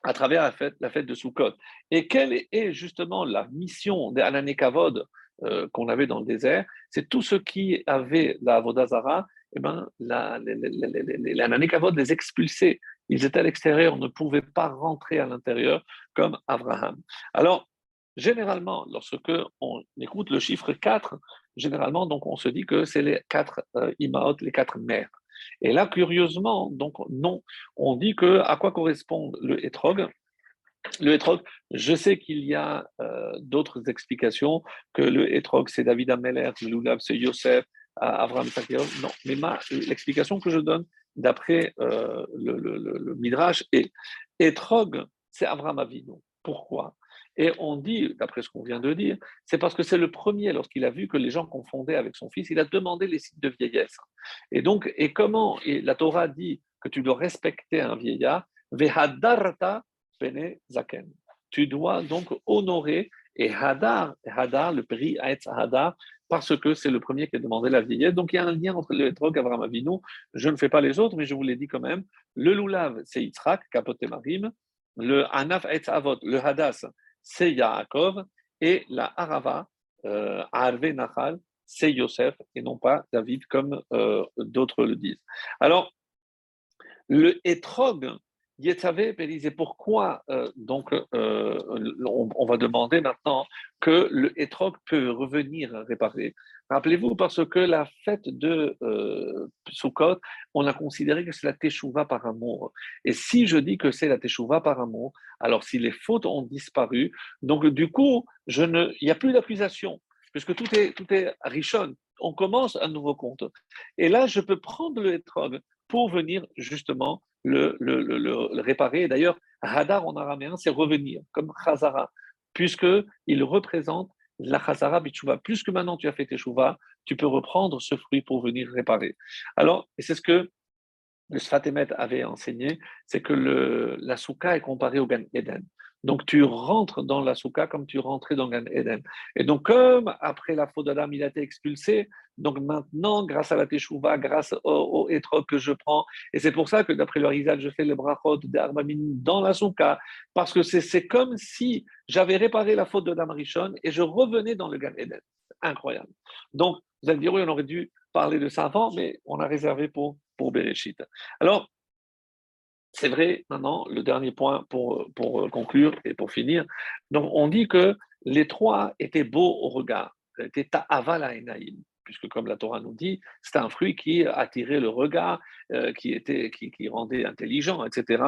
à travers la fête, la fête de Sukkot. Et quelle est justement la mission des Ananekavod euh, qu'on avait dans le désert C'est tout ce qui avait la Vodazara, eh ben, la, les, les expulsait. Ils étaient à l'extérieur, ne pouvaient pas rentrer à l'intérieur comme Abraham. Alors, généralement, lorsque on écoute le chiffre 4, généralement, donc on se dit que c'est les quatre euh, Imaot, les quatre mères. Et là, curieusement, donc non, on dit que à quoi correspond le hétrog le hétrog, je sais qu'il y a euh, d'autres explications, que le hétrog c'est David Ameller, le Lulav c'est Yosef, Abraham Sakirov. Non, mais l'explication que je donne d'après euh, le, Midrash est hétrog, c'est Abraham Avinu. Pourquoi? Et on dit, d'après ce qu'on vient de dire, c'est parce que c'est le premier, lorsqu'il a vu que les gens confondaient avec son fils, il a demandé les signes de vieillesse. Et donc, et comment et La Torah dit que tu dois respecter un vieillard, vehadarta Tu dois donc honorer et Hadar, Hadar le prix Aetz Hadar, parce que c'est le premier qui a demandé la vieillesse. Donc il y a un lien entre le Etrog et Avram Avinu. Je ne fais pas les autres, mais je vous l'ai dit quand même. Le Lulav, c'est Yitzhak, Kapote Marim. Le Anaf Aetz Avot, le Hadas, c'est Yaakov. Et la Arava, euh, Arve Nachal, c'est Yosef, et non pas David, comme euh, d'autres le disent. Alors, le Etrog, Yetzavé, disait pourquoi euh, donc euh, on, va demander maintenant que le hétrog peut revenir réparer. Rappelez-vous, parce que la fête de euh, Sukkot, on a considéré que c'est la Teshuvah par amour. Et si je dis que c'est la Teshuvah par amour, alors si les fautes ont disparu, donc du coup, je ne, il n'y a plus d'accusation, puisque tout est, tout est. On commence un nouveau compte. Et là, je peux prendre le hétrog pour venir justement le, réparer. D'ailleurs, Hadar en araméen, c'est revenir, comme Chazara, puisqu'il représente la Chazara Bichouva. Plus que maintenant tu as fait tes tu peux reprendre ce fruit pour venir réparer. Alors, et c'est ce que le Sfatemet avait enseigné, c'est que le, la souka est comparée au Gan Eden. Donc tu rentres dans la souka comme tu rentrais dans Gan Eden. Et donc comme après la faute d'Adam, il a été expulsé, donc maintenant, grâce à la Teshuvah, grâce au, au que je prends, et c'est pour ça que d'après le Rizal, je fais le brachot d'Armamin dans la souka, parce que c'est comme si j'avais réparé la faute de Rishon et je revenais dans le Gan Eden. Incroyable. Donc, vous allez dire, oui, on aurait dû parler de ça avant, mais on a réservé pour, pour. Alors, c'est vrai, maintenant, le dernier point pour, pour conclure et pour finir. Donc, on dit que les trois étaient beaux au regard, étaient ta'avala enaïm, puisque comme la Torah nous dit, c'est un fruit qui attirait le regard, euh, qui, était, qui, qui, rendait intelligent, etc.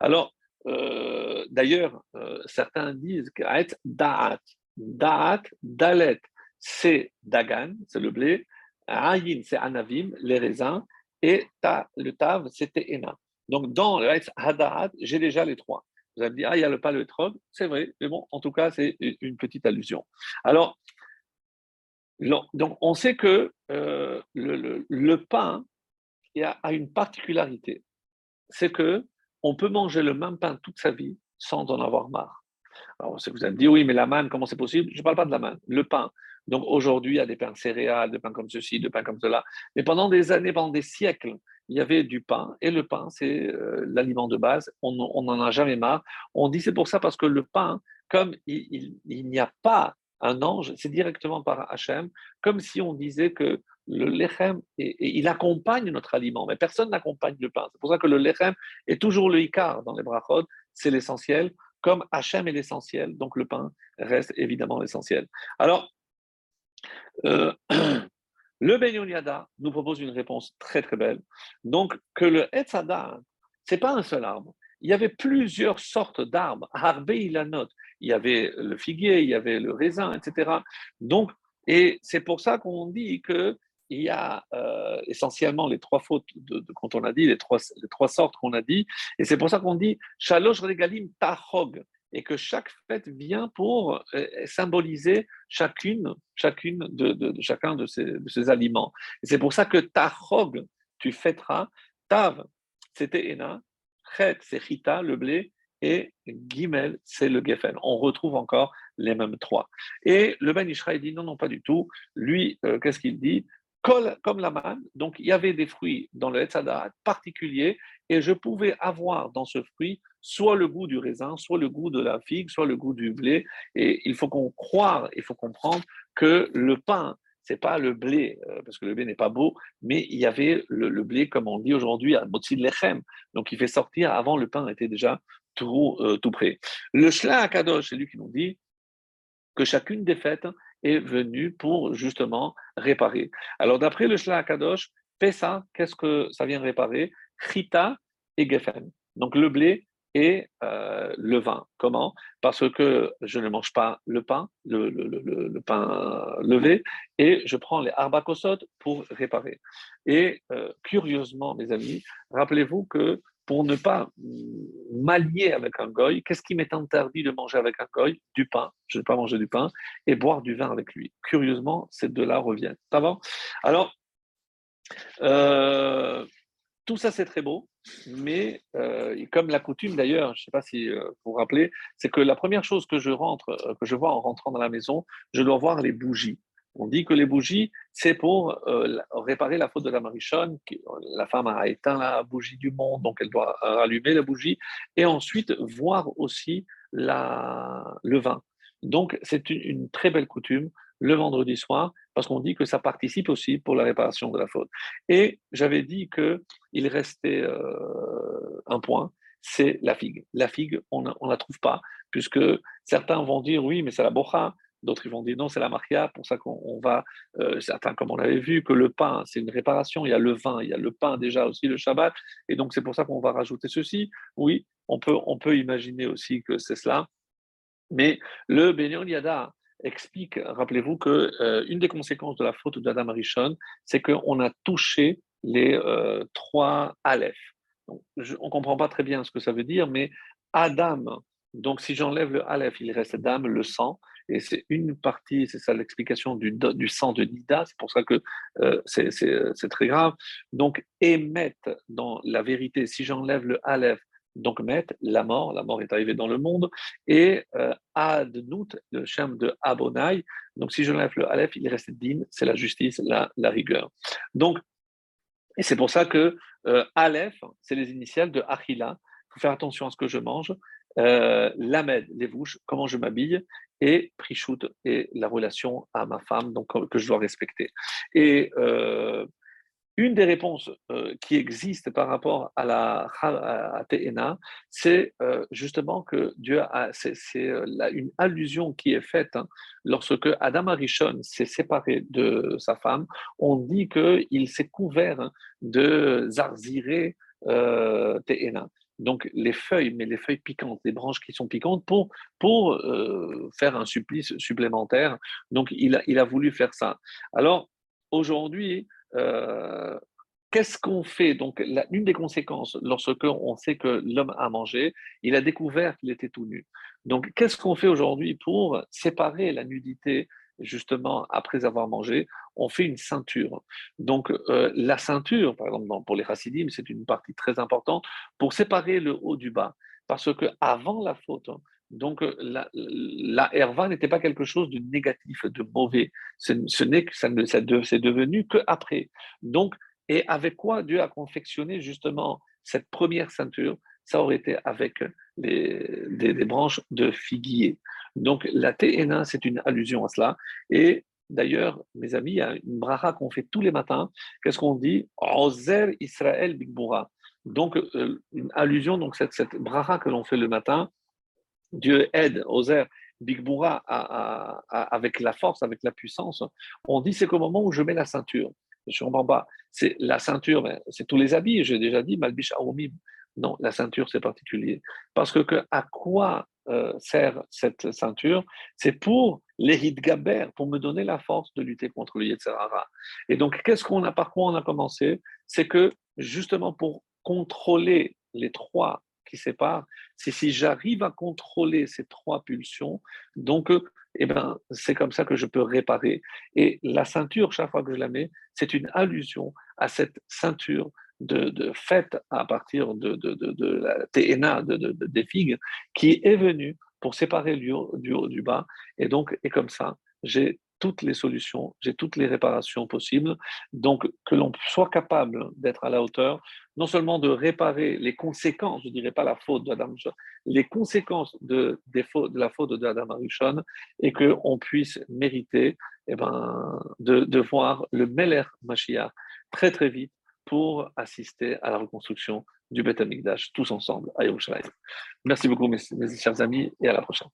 Alors, euh, d'ailleurs, euh, certains disent qu'Aet da'at, da'at, dalet, c'est dagan, c'est le blé, ayin, c'est anavim, les raisins, et ta, le tav, c'était ena. Donc, dans le Hadahat, j'ai déjà les trois. Vous allez me dire, ah, il y a le pas le trog. C'est vrai, mais bon, en tout cas, c'est une petite allusion. Alors, donc, on sait que euh, le, pain a, une particularité. C'est que on peut manger le même pain toute sa vie sans en avoir marre. Alors, vous allez me dire, oui, mais la manne, comment c'est possible? Je ne parle pas de la manne, le pain. Donc, aujourd'hui, il y a des pains céréales, des pains comme ceci, des pains comme cela. Mais pendant des années, pendant des siècles, il y avait du pain, et le pain, c'est euh, l'aliment de base, on n'en a jamais marre. On dit c'est pour ça parce que le pain, comme il, n'y a pas un ange, c'est directement par Hachem, comme si on disait que le lechem, et, il accompagne notre aliment, mais personne n'accompagne le pain. C'est pour ça que le lechem est toujours le ikar dans les brachot, c'est l'essentiel, comme Hachem est l'essentiel, donc le pain reste évidemment l'essentiel. Alors, euh, Le Ben Yada nous propose une réponse très très belle. Donc, que le Etzada, ce n'est pas un seul arbre. Il y avait plusieurs sortes d'arbres. Harbe Ilanot. Il y avait le figuier, il y avait le raisin, etc. Donc, et c'est pour ça qu'on dit que il y a euh, essentiellement les trois fautes de, quand on a dit, les trois, les trois sortes qu'on a dit, et c'est pour ça qu'on dit Shalosh Regalim Tahog et que chaque fête vient pour euh, symboliser chacune, chacune de, chacun de ces, aliments. C'est pour ça que Tahog, tu fêteras, Tav, c'était Ena, Chet, c'est Chita, le blé, et Gimel, c'est le Geffen. On retrouve encore les mêmes trois. Et le Ben Israël dit non, non, pas du tout. Lui, euh, qu'est-ce qu'il dit? Comme la manne, donc il y avait des fruits dans le Hetzadat particuliers, et je pouvais avoir dans ce fruit soit le goût du raisin, soit le goût de la figue, soit le goût du blé. Et il faut qu'on croire, il faut comprendre que le pain, c'est pas le blé, euh, parce que le blé n'est pas beau, mais il y avait le, blé, comme on dit aujourd'hui, à Motzi Lechem. Donc il fait sortir, avant le pain était déjà tout, euh, tout prêt. Le Shla Kadosh, c'est lui qui nous dit que chacune des fêtes est venue pour justement réparer. Alors d'après le Shla Kadosh, ça, qu'est-ce que ça vient réparer? Chita et Geffen. Donc le blé et euh, le vin. Comment? Parce que je ne mange pas le pain, le, pain levé, et je prends les arbakosot pour réparer. Et euh, curieusement, mes amis, rappelez-vous que pour ne pas m'allier avec un goy, qu'est-ce qui m'est interdit de manger avec un goy? Du pain, je ne vais pas manger du pain, et boire du vin avec lui. Curieusement, ces deux-là reviennent. Alors, euh, tout ça, c'est très beau, mais euh, comme la coutume d'ailleurs, je ne sais pas si euh, vous vous rappelez, c'est que la première chose que je rentre, que je vois en rentrant dans la maison, je dois voir les bougies. On dit que les bougies, c'est pour réparer la faute de la marichonne. La femme a éteint la bougie du monde, donc elle doit rallumer la bougie, et ensuite voir aussi le vin. Donc c'est une, une très belle coutume le vendredi soir, parce qu'on dit que ça participe aussi pour la réparation de la faute. Et j'avais dit qu'il restait euh, un point, c'est la figue. La figue, on ne la trouve pas, puisque certains vont dire oui, mais c'est la bocha, d'autres vont dire non, c'est la maria, pour ça qu'on va, euh, certains comme on avait vu, que le pain, c'est une réparation, il y a le vin, il y a le pain déjà aussi, le Shabbat, et donc c'est pour ça qu'on va rajouter ceci. Oui, on peut, on peut imaginer aussi que c'est cela, mais le Benyon Yada, explique, rappelez-vous, que euh, une des conséquences de la faute d'Adam Arishon, c'est qu'on a touché les euh, trois Aleph. on ne comprend pas très bien ce que ça veut dire, mais Adam, donc si j'enlève le Aleph, il reste Adam, le sang, et c'est une partie, c'est ça l'explication du, du, sang de Nida, c'est pour ça que euh, c'est très grave. Donc, émettre dans la vérité, si j'enlève le Aleph, donc Met, la mort, la mort est arrivée dans le monde, et euh, Adnout, le chien de Abonai, donc si je lève le Aleph, il reste Din, c'est la justice, la, rigueur. Donc, et c'est pour ça que euh, Aleph, c'est les initiales de Achila, il faut faire attention à ce que je mange, euh, Lamed, les bouches, comment je m'habille, et Prichut, et la relation à ma femme, donc que je dois respecter. Et euh, une des réponses euh, qui existent par rapport à la à TNA, c'est euh, justement que Dieu a, c'est, euh, une allusion qui est faite hein, lorsque Adam Arishon s'est séparé de sa femme. On dit qu'il s'est couvert de zarziré TNA. Donc les feuilles, mais les feuilles piquantes, les branches qui sont piquantes pour, pour faire un supplice supplémentaire. Donc il a, il a voulu faire ça. Alors aujourd'hui, euh, qu'est-ce qu'on fait? Donc, l'une des conséquences, lorsque on sait que l'homme a mangé, il a découvert qu'il était tout nu. Donc, qu'est-ce qu'on fait aujourd'hui pour séparer la nudité justement après avoir mangé On fait une ceinture. Donc, euh, la ceinture, par exemple, pour les chassidim, c'est une partie très importante pour séparer le haut du bas. Parce que avant la faute, donc, la, herva n'était pas quelque chose de négatif, de mauvais. Ce, n'est que ça c'est devenu qu'après. Donc, et avec quoi Dieu a confectionné justement cette première ceinture? Ça aurait été avec des, branches de figuier. Donc, la TN1, c'est une allusion à cela. Et d'ailleurs, mes amis, il y a une bracha qu'on fait tous les matins. Qu'est-ce qu'on dit? Ozer Israël Bigboura. Donc, euh, une allusion, donc cette, cette bracha que l'on fait le matin, Dieu aide Ozer, Bigboura avec la force, avec la puissance. On dit c'est qu'au moment où je mets la ceinture, je comprends pas. C'est la ceinture, c'est tous les habits, j'ai déjà dit, Malbish. Non, la ceinture, c'est particulier. Parce que, à quoi euh, sert cette ceinture C'est pour l'Érit Gaber, pour me donner la force de lutter contre le Yetzerara. Et donc, qu'est-ce qu'on a, par quoi on a commencé? C'est que, justement, pour contrôler les trois qui sépare, c'est si j'arrive à contrôler ces trois pulsions, donc eh ben, c'est comme ça que je peux réparer. Et la ceinture, chaque fois que je la mets, c'est une allusion à cette ceinture de, de à partir de, de, de la TNA, des figues, qui est venue pour séparer du haut, du bas. Et donc, et comme ça, j'ai toutes les solutions, j'ai toutes les réparations possibles. Donc, que l'on soit capable d'être à la hauteur, non seulement de réparer les conséquences, je ne dirais pas la faute d'Adam, les conséquences de, de la faute d'Adam Arishon, et qu'on puisse mériter eh ben, de, de voir le Meler Mashiach très très vite pour assister à la reconstruction du Beth Amikdash tous ensemble à Yerushalayim. Merci beaucoup mes chers amis et à la prochaine.